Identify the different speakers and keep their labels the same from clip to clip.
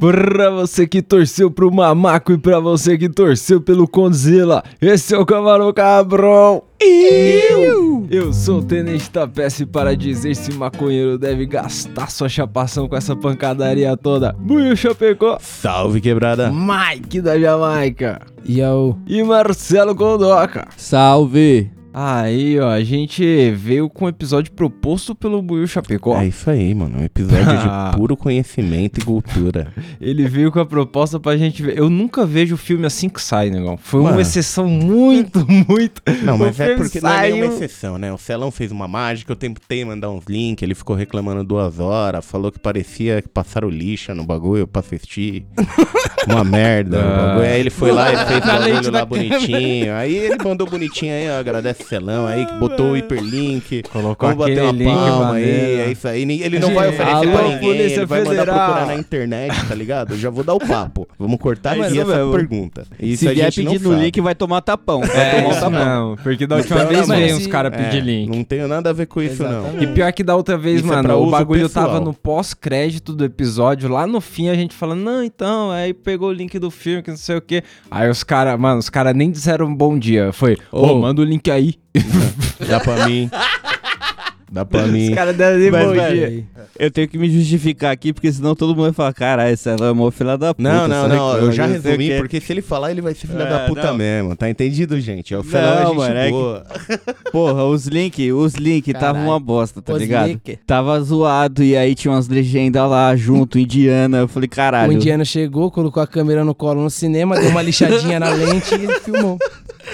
Speaker 1: Pra você que torceu pro Mamaco e pra você que torceu pelo Condzilla, esse é o Camarão Cabrão. Eu, eu sou o Tenente Tapece para dizer se maconheiro deve gastar sua chapação com essa pancadaria toda. Buiu Chapecó,
Speaker 2: Salve, quebrada.
Speaker 1: Mike da Jamaica
Speaker 3: Yo.
Speaker 1: e Marcelo Condoca.
Speaker 3: Salve.
Speaker 1: Aí, ó, a gente veio com um episódio proposto pelo Buiu Chapecó.
Speaker 2: É isso aí, mano. Um episódio de puro conhecimento e cultura.
Speaker 1: Ele veio com a proposta pra gente ver. Eu nunca vejo filme assim que sai, negão. Foi uma
Speaker 2: Mano.
Speaker 1: exceção muito, muito.
Speaker 2: Não,
Speaker 1: O
Speaker 2: mas é porque não é
Speaker 1: saiu-
Speaker 2: exceção, né? O Celão fez uma mágica, eu tentei mandar uns links, ele ficou reclamando duas horas, falou que parecia que passaram lixa no bagulho pra assistir. uma merda. o
Speaker 1: Ah.
Speaker 2: Aí ele foi lá e fez o bagulho lá bonitinho. Aí ele mandou bonitinho aí, ó, agradece o Celão aí, que botou o hiperlink.
Speaker 1: Colocou
Speaker 2: Vamos bater uma
Speaker 1: link
Speaker 2: palma aí,
Speaker 1: maneiro.
Speaker 2: é isso aí. Ele não vai oferecer
Speaker 1: Alô,
Speaker 2: pra ninguém,
Speaker 1: Polícia
Speaker 2: ele vai mandar procurar na internet, tá ligado? Eu já vou dar o papo. Vamos cortar
Speaker 3: Mas
Speaker 2: aqui essa
Speaker 3: mesmo.
Speaker 2: pergunta. Isso
Speaker 3: Se vier pedir no link, vai tomar tapão. Vai
Speaker 1: É,
Speaker 3: tomar um tapão.
Speaker 1: não. Porque da última vez veio
Speaker 3: mas
Speaker 1: uns caras
Speaker 2: É,
Speaker 1: pedir link.
Speaker 2: Não tenho nada a ver com isso, não.
Speaker 1: E pior que da outra vez,
Speaker 2: Isso é
Speaker 1: mano, o bagulho
Speaker 2: pessoal.
Speaker 1: tava no pós-crédito do episódio, lá no fim a gente falando, não, então, aí pegou o link do filme, que não sei o quê. Aí os caras, mano, os caras nem disseram um bom dia. Foi, ô,
Speaker 2: Ô.
Speaker 1: manda o link aí.
Speaker 2: Dá pra mim. Dá pra mim.
Speaker 1: Os caras deram nem
Speaker 3: Mas,
Speaker 1: bom
Speaker 3: velho. Eu tenho que me justificar aqui, porque senão todo mundo vai falar, caralho, esse é uma filha da puta.
Speaker 2: Não, não, não. Eu já
Speaker 3: o
Speaker 2: resumi, porque se ele falar, ele vai ser filha
Speaker 3: É,
Speaker 2: da puta
Speaker 3: não.
Speaker 2: mesmo. Tá entendido, gente? É o Felão é
Speaker 3: Não,
Speaker 2: gente
Speaker 3: mano, é que-
Speaker 2: boa.
Speaker 3: Porra, os links, os links tava uma bosta, tá
Speaker 4: Os
Speaker 3: ligado?
Speaker 4: link.
Speaker 3: Tava zoado e aí tinha umas legendas lá junto, indiana. Eu falei,
Speaker 4: O
Speaker 3: caralho.
Speaker 4: indiano chegou, colocou a câmera no colo no cinema, deu uma lixadinha na lente e filmou.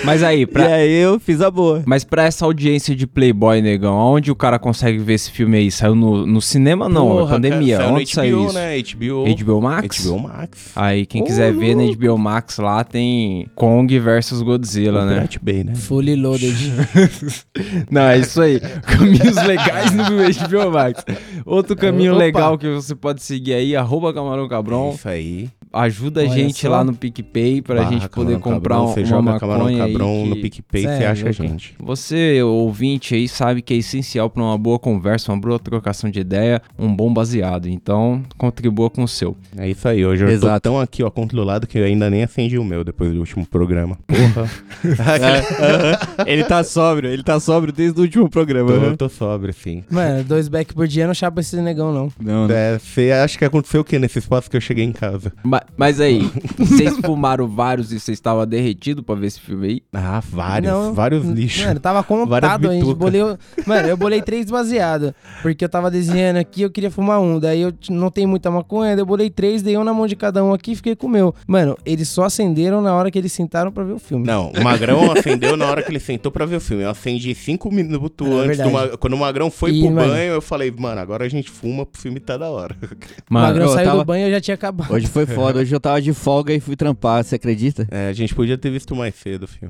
Speaker 1: Mas aí,
Speaker 3: E
Speaker 1: pra,
Speaker 3: aí eu fiz a boa.
Speaker 1: mas pra essa audiência de Playboy, negão, aonde o cara consegue ver esse filme aí? Saiu no, no cinema? Não, é
Speaker 2: Porra,
Speaker 1: pandemia.
Speaker 2: cara, saiu no
Speaker 1: Onde saiu
Speaker 2: HBO,
Speaker 1: isso?
Speaker 2: né? HBO.
Speaker 1: HBO Max?
Speaker 2: HBO Max.
Speaker 1: Aí, quem quiser ver na HBO Max lá, tem Kong versus Godzilla, né?
Speaker 2: Pirate Bay, né?
Speaker 4: Fully loaded.
Speaker 1: Não, é isso aí. Caminhos legais no HBO Max. Outro caminho
Speaker 4: Opa.
Speaker 1: legal que você pode seguir aí, arroba Camarão
Speaker 2: É
Speaker 1: Cabron.
Speaker 2: Isso aí.
Speaker 1: Ajuda a
Speaker 4: Olha
Speaker 1: gente
Speaker 4: só.
Speaker 1: lá no PicPay pra
Speaker 2: Barra
Speaker 1: gente poder comprar
Speaker 2: Cabrão,
Speaker 1: um, uma maconha aí
Speaker 2: Cabrão
Speaker 1: que-
Speaker 2: no PicPay, você
Speaker 4: é
Speaker 2: acha a gente.
Speaker 1: Você, ouvinte aí, sabe que é essencial pra uma boa conversa, uma boa trocação de ideia, um bom baseado. Então, contribua com o seu.
Speaker 2: É isso aí. Hoje eu
Speaker 3: Exato.
Speaker 2: tô tão aqui, ó, controlado que eu ainda nem acendi o meu depois do último programa. Porra.
Speaker 3: ele tá sóbrio, ele tá sóbrio desde o último programa.
Speaker 2: tô,
Speaker 3: né?
Speaker 2: tô sóbrio, sim.
Speaker 4: Mano, dois back por dia não chapa esse negão, não.
Speaker 3: Não, né?
Speaker 2: É, Você acha que aconteceu o que nesse espaço que eu cheguei em casa?
Speaker 1: Ma- Mas aí, vocês fumaram vários e vocês estavam derretidos pra ver esse filme aí?
Speaker 2: Ah, vários.
Speaker 4: Não,
Speaker 2: vários lixos.
Speaker 4: Mano, tava contado, a gente
Speaker 2: bituca.
Speaker 4: bolei. o- Mano, eu bolei três baseados. Porque eu tava desenhando aqui, eu queria fumar um. Daí eu não tenho muita maconha, daí eu bolei três, dei um na mão de cada um aqui e fiquei com o meu. Mano, eles só acenderam na hora que eles sentaram pra ver o filme.
Speaker 2: Não, o Magrão acendeu na hora que ele sentou pra ver o filme. Eu acendi cinco minutos
Speaker 4: É
Speaker 2: antes. Ma- Quando o Magrão foi
Speaker 4: E,
Speaker 2: pro
Speaker 4: mano-
Speaker 2: banho, eu falei, mano, agora a gente fuma, o filme tá da hora.
Speaker 4: o
Speaker 1: Mano,
Speaker 4: Magrão
Speaker 3: eu
Speaker 4: saiu
Speaker 3: tava-
Speaker 4: do banho e eu já tinha acabado.
Speaker 3: Hoje foi foda, hoje eu tava de folga e fui trampar, você acredita?
Speaker 2: É, a gente podia ter visto mais cedo o filme.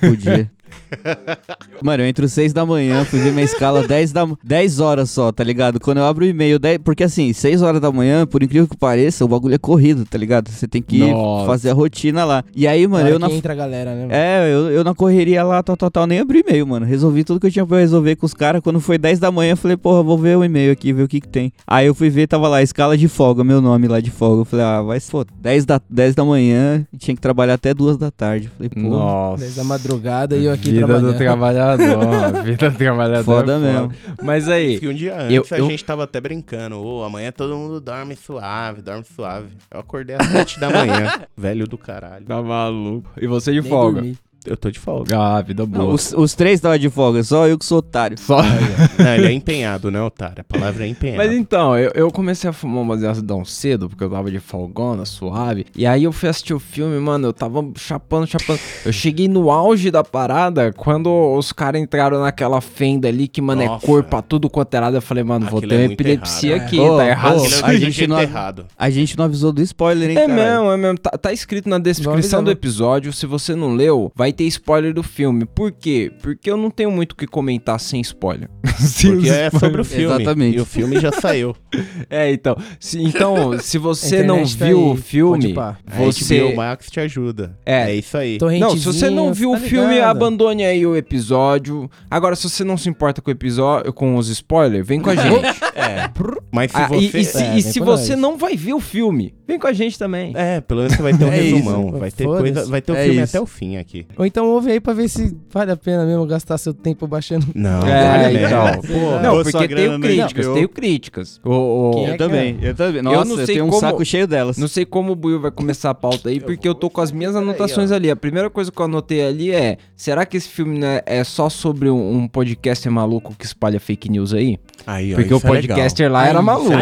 Speaker 3: Podia. Mano, eu entro 6 da manhã, fui ver minha escala 10, da, 10 horas só, tá ligado? Quando eu abro o e-mail, 10, porque assim, 6 horas da manhã, por incrível que pareça, o bagulho é corrido, tá ligado? Você tem que
Speaker 1: Nossa.
Speaker 3: fazer a rotina lá. E aí, mano, eu na.
Speaker 4: entra a galera, né? mano?
Speaker 3: É, eu, eu na correria lá, tal, tal, tal, nem abri e-mail, mano. Resolvi tudo que eu tinha pra resolver com os caras. Quando foi 10 da manhã, eu falei, porra, vou ver o e-mail aqui, ver o que que tem. Aí eu fui ver, tava lá, escala de folga, meu nome lá de folga. Eu falei, ah, vai se foda. 10 da, 10 da manhã, e tinha que trabalhar até 2 da tarde. Eu falei, porra.
Speaker 1: Nossa.
Speaker 4: Desde a madrugada e eu aqui
Speaker 1: vida
Speaker 4: trabalhando.
Speaker 1: do trabalhador, a vida do trabalhador.
Speaker 3: Foda
Speaker 1: é
Speaker 3: mesmo.
Speaker 1: Mas aí,
Speaker 2: Que um dia
Speaker 1: Eu-
Speaker 2: antes a
Speaker 1: eu-
Speaker 2: gente tava até brincando. Ô, amanhã todo mundo dorme suave, dorme suave. Eu acordei às 7 da manhã. Velho do caralho.
Speaker 1: tá maluco. E você de
Speaker 4: Nem
Speaker 1: folga?
Speaker 4: dormi.
Speaker 2: Eu tô de folga.
Speaker 1: Ah, vida boa.
Speaker 3: Não, os, os três tava de folga, só eu que sou otário.
Speaker 1: Só...
Speaker 2: Não, ele é empenhado, né, otário? A palavra é empenhado.
Speaker 1: Mas então, eu, eu comecei a fumar um baseadão cedo, porque eu tava de folgona, suave. E aí eu fui assistir o filme, mano, eu tava chapando, chapando. Eu cheguei no auge da parada quando os caras entraram naquela fenda ali, que, mano,
Speaker 2: Nossa.
Speaker 1: é cor pra tudo quanto é lado. Eu falei, mano, vou ter
Speaker 2: é
Speaker 1: uma epilepsia
Speaker 2: errado,
Speaker 1: aqui,
Speaker 3: é.
Speaker 1: tá errado.
Speaker 2: é
Speaker 3: a gente não-
Speaker 2: errado.
Speaker 3: A gente não avisou do spoiler, hein,
Speaker 1: É
Speaker 3: cara?
Speaker 1: mesmo, é mesmo. Tá, tá escrito na descrição do episódio. Se você não leu, vai ter spoiler do filme. Por quê? Porque eu não tenho muito o que comentar sem spoiler.
Speaker 2: Porque é sobre o filme.
Speaker 3: Exatamente.
Speaker 2: E o filme já saiu.
Speaker 1: É, então. Se, então, se você não
Speaker 4: tá
Speaker 1: viu
Speaker 4: aí,
Speaker 1: o filme, você.
Speaker 2: HBO Max te ajuda.
Speaker 1: É.
Speaker 2: É isso aí.
Speaker 1: Não, se você não viu
Speaker 4: tá
Speaker 1: o filme,
Speaker 4: ligado?
Speaker 1: abandone aí o episódio. Agora, se você não se importa com o episódio, com os spoilers, vem com a gente.
Speaker 2: É. Mas se
Speaker 1: Ah, e-
Speaker 2: você...
Speaker 1: e, se,
Speaker 4: É,
Speaker 1: e se você
Speaker 4: nós.
Speaker 1: não vai ver o filme, vem com a gente também.
Speaker 2: É, pelo menos você vai ter um
Speaker 3: É isso.
Speaker 2: resumão. Vai ter, coisa, vai ter o
Speaker 3: É
Speaker 2: filme
Speaker 3: isso.
Speaker 2: até o fim aqui.
Speaker 4: Ou então ouve aí pra ver se vale a pena mesmo gastar seu tempo baixando.
Speaker 2: Não,
Speaker 1: É,
Speaker 2: vale
Speaker 1: então.
Speaker 4: Pô,
Speaker 1: Não, porque tenho críticas,
Speaker 3: HBO.
Speaker 1: tenho críticas. O, o-
Speaker 4: Quem é
Speaker 3: Eu também, eu também.
Speaker 1: não
Speaker 3: Nossa, eu,
Speaker 1: sei
Speaker 3: tenho um
Speaker 1: como-
Speaker 3: saco cheio delas.
Speaker 1: Não sei como o Buiu vai começar a pauta aí, porque eu tô com as minhas anotações ali. A primeira coisa que eu anotei ali é: será que esse filme né, é só sobre um, um podcaster maluco que espalha fake news aí?
Speaker 2: Aí, ó,
Speaker 1: Porque o
Speaker 2: isso é legal.
Speaker 1: podcaster lá
Speaker 4: Aí,
Speaker 1: era
Speaker 4: isso é
Speaker 1: maluco.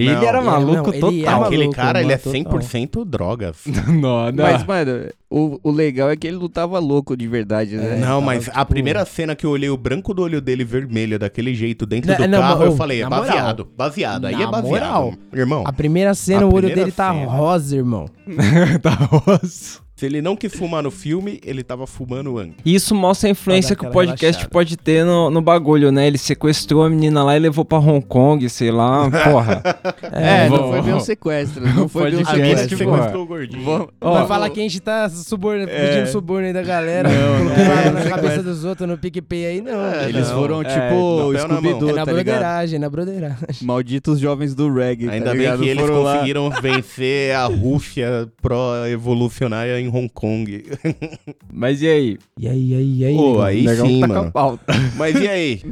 Speaker 1: Ele
Speaker 2: Não.
Speaker 1: era
Speaker 2: É,
Speaker 1: maluco
Speaker 4: não, é
Speaker 1: total.
Speaker 2: Aquele cara, ele é
Speaker 4: mano,
Speaker 2: 100% drogas.
Speaker 1: não, não.
Speaker 3: Mas, mano, o, o legal é que ele não tava louco de verdade, né?
Speaker 2: não,
Speaker 4: tava,
Speaker 2: mas a
Speaker 4: tipo-
Speaker 2: primeira cena que eu olhei o branco do olho dele vermelho daquele jeito dentro
Speaker 4: Não,
Speaker 2: do
Speaker 4: não,
Speaker 2: carro,
Speaker 4: mas,
Speaker 2: eu falei, é
Speaker 4: na moral.
Speaker 2: baseado. Baseado, aí
Speaker 4: Na
Speaker 2: é baseado.
Speaker 4: moral.
Speaker 2: Irmão,
Speaker 4: A primeira cena,
Speaker 2: A
Speaker 4: o olho dele tá
Speaker 2: cena.
Speaker 4: rosa, irmão.
Speaker 1: tá rosa.
Speaker 2: Se ele não quis fumar no filme, ele tava fumando antes.
Speaker 1: Isso mostra a influência que o podcast
Speaker 4: relaxada.
Speaker 1: pode ter no, no bagulho, né? Ele sequestrou a menina lá e levou pra Hong Kong, sei lá. Porra.
Speaker 3: É, não
Speaker 1: vou-
Speaker 3: foi bem um sequestro. Não foi bem um sequestro.
Speaker 2: que sequestrou o gordinho.
Speaker 3: Vamos-
Speaker 4: Vai falar que a gente tá suborno,
Speaker 3: É.
Speaker 4: pedindo suborno aí da galera,
Speaker 3: Não,
Speaker 4: colocando
Speaker 3: não, não,
Speaker 4: na
Speaker 3: não,
Speaker 4: cabeça
Speaker 3: não.
Speaker 4: dos outros no PicPay aí, não.
Speaker 2: É,
Speaker 3: Eles
Speaker 2: não.
Speaker 3: foram
Speaker 1: É,
Speaker 3: tipo
Speaker 2: mão.
Speaker 3: Scooby-Doo,
Speaker 4: É na
Speaker 3: tá
Speaker 4: broderagem, na broderagem.
Speaker 3: Malditos jovens do reggae,
Speaker 2: Ainda
Speaker 3: tá
Speaker 2: bem que eles conseguiram vencer a Rússia pró-evolucionária em Hong Kong.
Speaker 1: Mas e aí?
Speaker 4: E aí, e aí, e aí?
Speaker 2: Pô, aí
Speaker 1: Negão
Speaker 2: sim,
Speaker 1: tá
Speaker 2: mano.
Speaker 1: pauta.
Speaker 2: Mas e aí?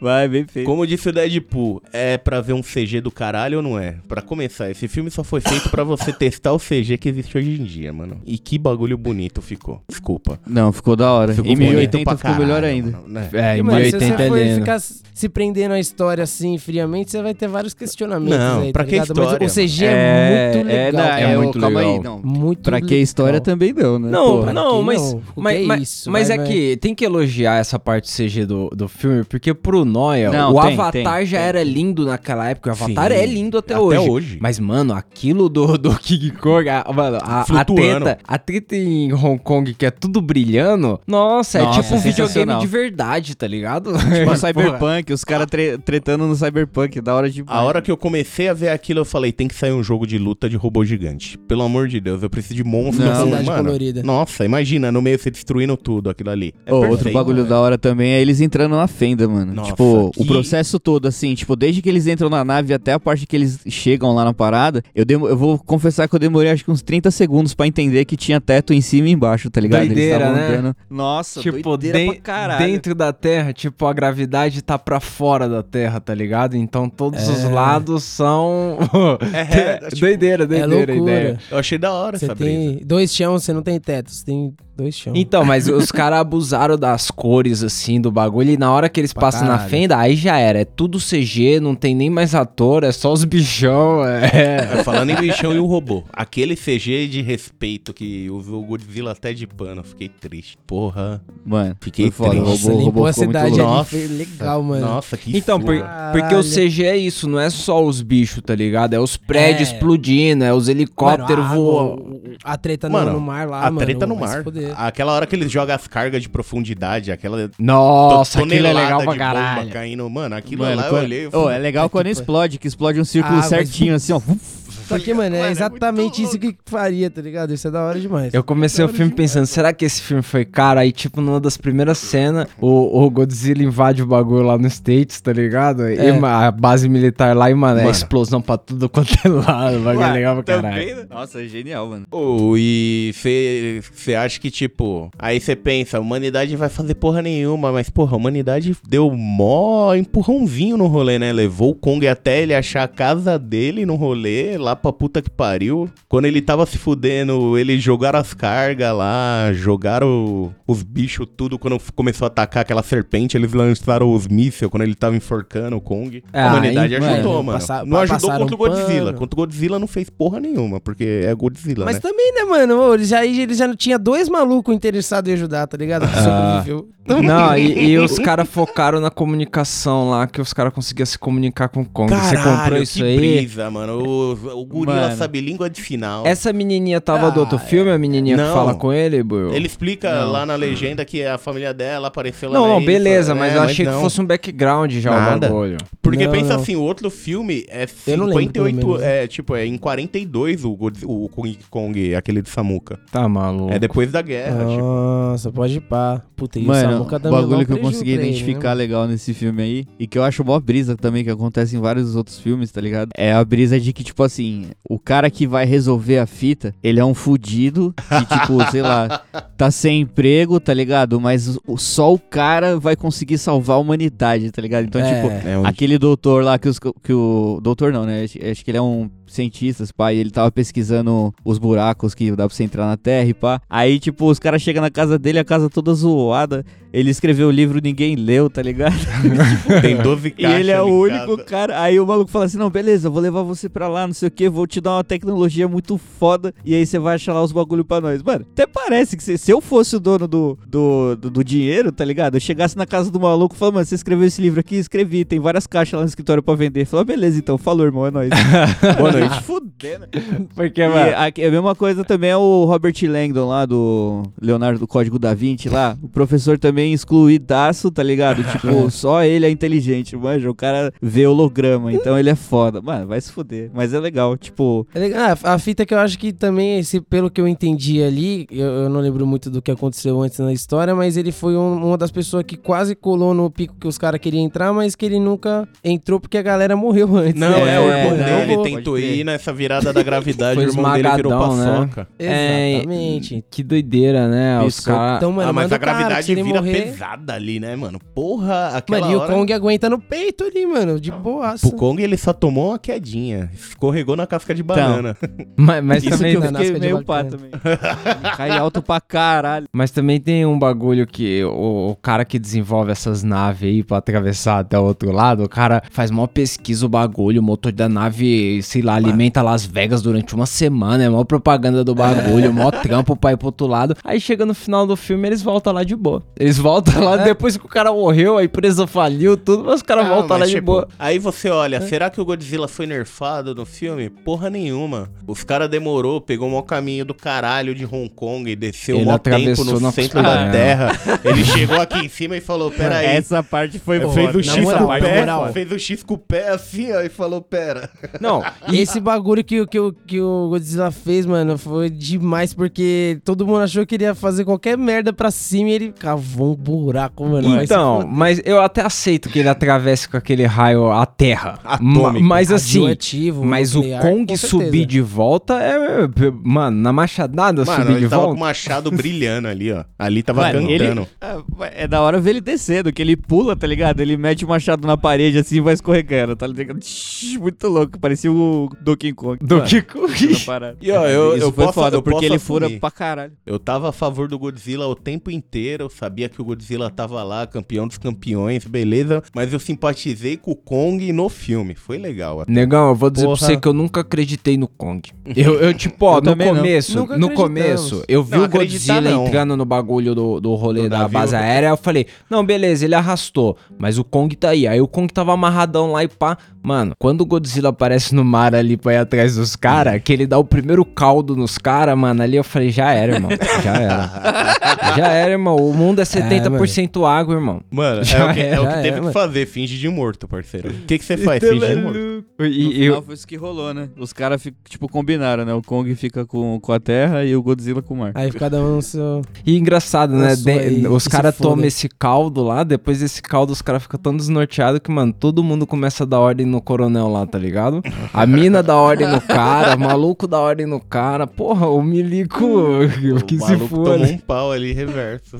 Speaker 3: Vai, bem feito.
Speaker 2: Como disse o Deadpool, é pra ver um CG do caralho ou não é? Pra começar, esse filme só foi feito pra você testar o CG que existe hoje em dia, mano. E que bagulho bonito ficou. Desculpa.
Speaker 3: Não, ficou da hora.
Speaker 2: Ficou
Speaker 3: em
Speaker 2: bonito
Speaker 3: 1080
Speaker 2: pra
Speaker 3: ficou melhor ainda.
Speaker 2: mano, né?
Speaker 1: É, em
Speaker 4: Mano, se você
Speaker 1: 1080 é
Speaker 4: for
Speaker 1: lindo.
Speaker 4: ficar se prendendo a história assim, friamente, você vai ter vários questionamentos
Speaker 2: Não,
Speaker 4: aí,
Speaker 2: pra
Speaker 4: tá
Speaker 2: que
Speaker 4: ligado?
Speaker 2: história,
Speaker 4: Mas o CG é,
Speaker 3: É,
Speaker 4: muito
Speaker 3: é,
Speaker 4: legal.
Speaker 3: não,
Speaker 1: é
Speaker 3: é,
Speaker 1: muito
Speaker 3: calma aí, não.
Speaker 4: Muito
Speaker 3: Pra que história
Speaker 4: legal.
Speaker 3: também não, né?
Speaker 1: Não,
Speaker 3: Pô,
Speaker 1: não, mas,
Speaker 4: não?
Speaker 1: Mas,
Speaker 4: é
Speaker 1: mas,
Speaker 4: isso?
Speaker 1: mas
Speaker 4: Vai,
Speaker 1: é
Speaker 4: vai.
Speaker 1: que tem que elogiar essa parte CG do, do filme, porque pro Noia,
Speaker 3: Não,
Speaker 1: o
Speaker 3: tem,
Speaker 1: Avatar
Speaker 3: tem,
Speaker 1: já
Speaker 3: tem.
Speaker 1: era lindo naquela época, o Avatar
Speaker 2: Sim,
Speaker 1: é lindo até,
Speaker 2: até
Speaker 1: hoje.
Speaker 2: hoje.
Speaker 1: Mas, mano, aquilo do, do King Kong, a, mano, a, a treta, a treta em Hong Kong que é tudo brilhando, nossa,
Speaker 3: Nossa,
Speaker 1: é tipo um videogame de verdade, tá ligado?
Speaker 3: Tipo Cyberpunk, os caras tre- tretando no Cyberpunk, da hora de
Speaker 2: A hora que eu comecei a ver aquilo, eu falei, tem que sair um jogo de luta de robô gigante. Pelo amor de Deus, eu preciso de monstros.
Speaker 3: Não,
Speaker 2: com-
Speaker 4: cidade
Speaker 2: mano,
Speaker 4: colorida.
Speaker 2: Nossa, imagina, no meio você destruindo tudo aquilo ali. É
Speaker 3: Ô, outro bagulho da hora também é eles entrando na fenda, mano.
Speaker 2: Nossa,
Speaker 3: tipo,
Speaker 2: que-
Speaker 3: o processo todo, assim, tipo, desde que eles entram na nave até a parte que eles chegam lá na parada, eu, eu vou confessar que eu demorei acho que uns 30 segundos pra entender que tinha teto em cima e embaixo, tá ligado?
Speaker 1: Doideira, né?
Speaker 3: andando- Nossa,
Speaker 1: tipo,
Speaker 3: doideira pra caralho.
Speaker 1: dentro da Terra, tipo, a gravidade tá pra fora da Terra, tá ligado? Então todos os
Speaker 4: É.
Speaker 1: lados são.
Speaker 2: É, é, tipo,
Speaker 1: doideira,
Speaker 4: É
Speaker 1: doideira a ideia.
Speaker 4: loucura.
Speaker 2: Eu achei da hora
Speaker 4: Você
Speaker 2: essa brisa.
Speaker 4: tem dois chãos, você não tem teto, você tem dois chãos.
Speaker 1: Então, mas os caras abusaram das cores, assim, do bagulho. E na hora que eles
Speaker 4: Pra
Speaker 1: passam na
Speaker 4: caralho.
Speaker 1: fenda, aí já era. É tudo CG, não tem nem mais ator, é só os bichão. É.
Speaker 2: É, falando em bichão e o robô. Aquele CG de respeito que usou o Godzilla até de pano. Fiquei triste. Porra.
Speaker 3: Mano,
Speaker 2: Fiquei
Speaker 3: foda. O
Speaker 2: triste.
Speaker 3: robô, o
Speaker 4: limpou
Speaker 3: robô
Speaker 4: a
Speaker 3: ficou muito
Speaker 4: cidade
Speaker 2: Nossa.
Speaker 4: foi legal, mano.
Speaker 2: Nossa, que
Speaker 1: Então, por- porque o. CG é isso, não é só os bichos, tá ligado? É os prédios
Speaker 4: É.
Speaker 1: explodindo, é os helicópteros
Speaker 4: a
Speaker 1: voando.
Speaker 4: A treta no-
Speaker 2: Mano,
Speaker 4: no mar lá,
Speaker 2: a
Speaker 4: mano.
Speaker 2: treta no mar. Aquela hora que eles jogam as cargas de profundidade, aquela
Speaker 1: Nossa, aquilo é legal pra caralho.
Speaker 2: caindo. Mano, aquilo
Speaker 3: Mano,
Speaker 2: lá eu
Speaker 3: quando-
Speaker 2: olhei. eu falei,
Speaker 3: é legal quando explode, que explode um círculo
Speaker 4: Ah, mas-
Speaker 3: certinho, assim, ó.
Speaker 4: Só que, mano, é
Speaker 2: é
Speaker 4: exatamente isso que faria, tá ligado? Isso é da hora demais.
Speaker 1: Eu comecei o filme pensando, será que esse filme foi caro? Aí, tipo, numa das primeiras cenas, o, o Godzilla invade o bagulho lá no States, tá ligado? E
Speaker 4: É.
Speaker 1: ma- a base militar lá e, mano, é
Speaker 2: Mano.
Speaker 1: explosão pra tudo quanto é lado. O bagulho é legal pra caralho.
Speaker 3: Nossa, é genial, mano.
Speaker 2: Ô, e você acha que, tipo, aí você pensa, a humanidade vai fazer porra nenhuma, mas, porra, a humanidade deu mó empurrãozinho no rolê, né? Levou o Kong até ele achar a casa dele no rolê, lá pra puta que pariu. Quando ele tava se fudendo, eles jogaram as cargas lá, jogaram os bichos tudo. Quando começou a atacar aquela serpente, eles lançaram os mísseis quando ele tava enforcando o Kong.
Speaker 1: Ah,
Speaker 2: a humanidade
Speaker 1: aí,
Speaker 2: ajudou,
Speaker 4: mano,
Speaker 2: mano.
Speaker 4: passa-
Speaker 2: não ajudou contra o Godzilla.
Speaker 4: pano.
Speaker 2: Contra o Godzilla não fez porra nenhuma, porque é Godzilla,
Speaker 4: Mas
Speaker 2: né?
Speaker 4: também, né, mano? Eles já, eles já não tinha dois malucos interessados em ajudar, tá ligado? Que sobreviveu.
Speaker 1: Não, e, e os caras focaram na comunicação lá, que os caras conseguiam se comunicar com o Kong. Você comprou isso
Speaker 2: que
Speaker 1: aí?
Speaker 2: brisa, mano. O, o gorila
Speaker 3: Mano.
Speaker 2: sabe língua de sinal.
Speaker 1: Essa menininha tava do
Speaker 4: Ah,
Speaker 1: outro filme, a menininha que
Speaker 2: Não.
Speaker 1: fala com ele, Buiu?
Speaker 2: Ele explica
Speaker 3: Não.
Speaker 2: lá na legenda que a família dela apareceu lá
Speaker 1: Não,
Speaker 2: na
Speaker 1: não,
Speaker 2: ilha,
Speaker 1: beleza,
Speaker 2: fala-
Speaker 1: mas
Speaker 2: é,
Speaker 1: eu achei que
Speaker 2: não.
Speaker 1: fosse um background já
Speaker 2: Nada.
Speaker 1: o bagulho.
Speaker 2: Porque
Speaker 4: Não,
Speaker 2: pensa
Speaker 4: não.
Speaker 2: assim, o outro filme é
Speaker 4: Eu não lembro, pelo
Speaker 2: 58,
Speaker 4: menos.
Speaker 2: é, tipo, é em 42 o, o King Kong, aquele de Samuka.
Speaker 1: Tá maluco.
Speaker 2: É depois da guerra, tipo.
Speaker 4: Nossa, pode ir pá. Puta, e o
Speaker 3: Mano,
Speaker 4: Samuca
Speaker 3: o
Speaker 4: também
Speaker 3: bagulho que eu consegui identificar
Speaker 4: né?
Speaker 3: legal nesse filme aí, e que eu acho mó brisa também, que acontece em vários outros filmes, tá ligado? É a brisa de que, tipo assim, o cara que vai resolver a fita, ele é um fudido, que, tipo, sei lá, tá sem emprego, tá ligado? Mas o- só o cara vai conseguir salvar a humanidade, tá ligado? Então,
Speaker 4: É.
Speaker 3: tipo,
Speaker 2: É um-
Speaker 3: Aquele doutor lá que os. Que o, doutor não, né? Acho, acho que ele é um cientista, pai. Ele tava pesquisando os buracos que dá pra você entrar na Terra e pá. Aí, tipo, os caras chegam na casa dele, a casa toda zoada. Ele escreveu o livro, ninguém leu, tá ligado?
Speaker 2: Tem 12
Speaker 3: E
Speaker 2: caixas
Speaker 3: ele é o único
Speaker 2: casa.
Speaker 3: cara. Aí o maluco fala assim: não, beleza, vou levar você pra lá, não sei o que, vou te dar uma tecnologia muito foda. E aí você vai achar lá os bagulho pra nós. Mano, até parece que se, se eu fosse o dono do, do, do, do dinheiro, tá ligado? Eu chegasse na casa do maluco e falasse, mano, você escreveu esse livro aqui? Escrevi, tem várias caixas lá no escritório pra vender. Falou, beleza, então, falou, irmão, é nóis. Boa noite. Fudendo.
Speaker 1: Porque,
Speaker 3: E
Speaker 1: mano,
Speaker 3: a, a mesma coisa também é o Robert Langdon lá do Leonardo do Código da Vinci lá. O professor também excluidaço, tá ligado? Tipo, só ele é inteligente, manja. O cara vê holograma, então ele é foda. Mano, vai se fuder. Mas é legal, tipo.
Speaker 4: É legal. Ah, a fita que eu acho que também, esse, pelo que eu entendi ali, eu, eu não lembro muito do que aconteceu antes na história, mas ele foi um- uma das pessoas que quase colou no pico que os caras queriam entrar, mas que ele nunca entrou porque a galera morreu antes.
Speaker 2: Não,
Speaker 4: né?
Speaker 2: é, o
Speaker 3: É,
Speaker 2: irmão
Speaker 3: não,
Speaker 2: dele tentou
Speaker 3: pode
Speaker 2: ir nessa virada da gravidade, o irmão dele virou
Speaker 1: né?
Speaker 2: paçoca.
Speaker 1: É,
Speaker 4: Exatamente.
Speaker 1: que doideira, né? Os caras.
Speaker 4: Então, mano,
Speaker 2: ah, mas a
Speaker 4: o cara,
Speaker 2: gravidade
Speaker 4: ele
Speaker 2: vira
Speaker 4: morrer...
Speaker 2: pesada ali, né, mano? Porra, aquela
Speaker 4: Mano, e o
Speaker 2: hora...
Speaker 4: Kong aguenta no peito ali, mano, de boaça.
Speaker 2: O Kong, ele só tomou uma quedinha. Escorregou na casca de banana.
Speaker 1: Mas, mas
Speaker 3: Isso
Speaker 1: também,
Speaker 3: que eu fiquei meio pá também. Cai alto pra caralho.
Speaker 1: mas também tem um bagulho que o, o cara que desenvolve essas naves aí pra atravessar até o outro lado, o cara faz mó pesquisa o bagulho, o motor da nave, sei lá, alimenta Las Vegas durante uma semana, é mó propaganda do bagulho, mó trampo pra ir pro outro lado. Aí chega no final do filme, eles voltam lá de boa. Eles voltam lá depois que o cara morreu, a empresa faliu, tudo, mas os caras
Speaker 2: Não,
Speaker 1: voltam lá
Speaker 2: mas,
Speaker 1: de
Speaker 2: tipo,
Speaker 1: boa.
Speaker 2: Aí você olha, será que o Godzilla foi nerfado no filme? Porra nenhuma. Os caras demorou, pegou o maior caminho do caralho de Hong Kong e desceu
Speaker 1: Ele
Speaker 2: o maior tempo no centro da Terra. Ele chegou aqui em cima e falou, pera aí.
Speaker 3: Essa parte foi
Speaker 2: fez
Speaker 3: foda.
Speaker 2: o X
Speaker 4: moral,
Speaker 2: com o pé,
Speaker 4: moral.
Speaker 2: fez o X com o pé assim, ó, e falou, pera.
Speaker 1: Não,
Speaker 4: E esse bagulho que, o- que, o- que o Godzilla fez, mano, foi demais, porque todo mundo achou que ele ia fazer qualquer merda pra cima e ele cavou um buraco, mano.
Speaker 1: Então, mas eu até aceito que ele atravesse com aquele raio a terra.
Speaker 2: Atômico.
Speaker 1: Ma- Mas assim,
Speaker 4: Radioativo,
Speaker 1: mas o
Speaker 4: nuclear,
Speaker 1: Kong
Speaker 4: com certeza.
Speaker 1: subir de volta é. é, Mano, na machadada
Speaker 2: Mano,
Speaker 1: subir de
Speaker 2: ele tava com
Speaker 1: volta.
Speaker 2: o machado brilhando ali, ó. Ali tava
Speaker 3: Mano, ele-
Speaker 2: cantando.
Speaker 3: Ah, É da hora ver ele descendo, que ele pula, tá ligado? Ele mete o machado na parede assim e vai escorregando, tá ligado? Shhh, Muito louco, parecia o Donkey Kong.
Speaker 1: Do
Speaker 3: Mano,
Speaker 1: que
Speaker 3: na parada.
Speaker 2: E, ó, eu-
Speaker 3: Isso
Speaker 2: eu
Speaker 3: foi
Speaker 2: posso-
Speaker 3: foda,
Speaker 2: eu
Speaker 3: porque
Speaker 2: posso
Speaker 3: ele fura
Speaker 2: assumir.
Speaker 3: pra caralho.
Speaker 2: Eu tava a favor do Godzilla o tempo inteiro, eu sabia que o Godzilla tava lá, campeão dos campeões, beleza, mas eu simpatizei com o Kong no filme, foi legal.
Speaker 1: Negão, eu vou dizer
Speaker 2: Porra.
Speaker 1: pra você que eu nunca acreditei no Kong. Eu, eu tipo, ó,
Speaker 3: Eu
Speaker 1: no
Speaker 3: também não.
Speaker 1: começo,
Speaker 4: Nunca
Speaker 1: no
Speaker 4: acreditamos.
Speaker 1: começo, eu vi
Speaker 2: Não,
Speaker 1: o
Speaker 2: acreditar
Speaker 1: Godzilla
Speaker 2: não.
Speaker 1: entrando no bagulho do, do rolê
Speaker 2: Do
Speaker 1: da
Speaker 2: navio.
Speaker 1: base aérea, eu falei, não, beleza, ele arrastou, mas o Kong tá aí. Aí o Kong tava amarradão lá e pá. Mano, quando o Godzilla aparece no mar ali pra ir atrás dos caras, que ele dá o primeiro caldo nos caras, mano, ali eu falei, já era, irmão, já era. já era, irmão, o mundo é 70% água, irmão.
Speaker 2: Mano, é
Speaker 1: Já
Speaker 2: o que, é o que teve que fazer, finge de morto, parceiro. O que que você faz? Finge de morto.
Speaker 3: No
Speaker 1: E,
Speaker 3: final
Speaker 1: eu,
Speaker 3: foi isso que rolou, né? Os caras, tipo, combinaram, né? O Kong fica com, com a terra e o Godzilla com o mar.
Speaker 4: Aí cada um no seu...
Speaker 1: E engraçado, né? De-
Speaker 4: aí,
Speaker 1: os
Speaker 4: que
Speaker 1: caras tomam esse caldo lá, depois desse caldo os caras ficam tão desnorteados que, mano, todo mundo começa a dar ordem no coronel lá, tá ligado? A mina dá ordem no cara, o maluco dá ordem no cara. Porra, o milico que
Speaker 2: o
Speaker 1: se
Speaker 2: maluco tomou
Speaker 1: foda.
Speaker 2: um pau ali, reverso.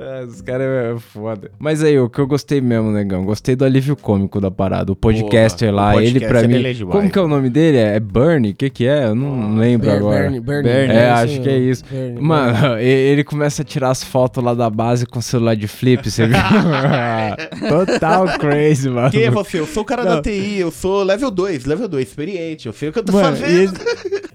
Speaker 1: É, os caras é foda. Mas aí, o que eu gostei mesmo, negão, gostei do alívio cômico da parada. O podcaster
Speaker 2: Porra,
Speaker 1: lá,
Speaker 2: o
Speaker 1: ele
Speaker 2: podcaster,
Speaker 1: pra mim.
Speaker 2: ele é demais.
Speaker 1: como que é o nome dele? É Bernie? O que que é? Eu não lembro
Speaker 4: Ber-
Speaker 1: agora.
Speaker 4: Bernie, Bernie,
Speaker 3: Bernie.
Speaker 1: É,
Speaker 4: isso
Speaker 1: acho que é isso.
Speaker 4: Bernie,
Speaker 1: Mano, ele começa a tirar as fotos lá da base com celular de flip, você viu? Total crazy, mano.
Speaker 2: Quem é você? Eu sou o cara
Speaker 3: Não.
Speaker 2: da TI, eu sou level 2, level 2, experiente, eu sei o que eu tô
Speaker 3: Mano,
Speaker 2: fazendo.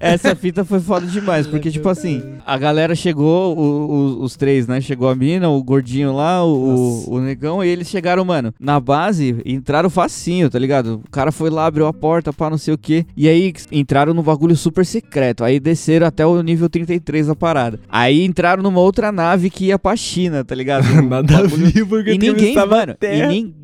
Speaker 3: Essa fita foi foda demais, porque, tipo assim, a galera chegou, o- o- os três, né? Chegou a mina, o gordinho lá, o, o, negão, e eles chegaram, mano, na base, entraram facinho, tá ligado? O cara foi lá, abriu a porta, pá, não sei o quê. E aí entraram no bagulho super secreto. Aí desceram até o nível 33 da parada. Aí entraram numa outra nave que ia pra China, tá ligado?
Speaker 1: Nada a ver, porque
Speaker 3: E ninguém, mano, e ninguém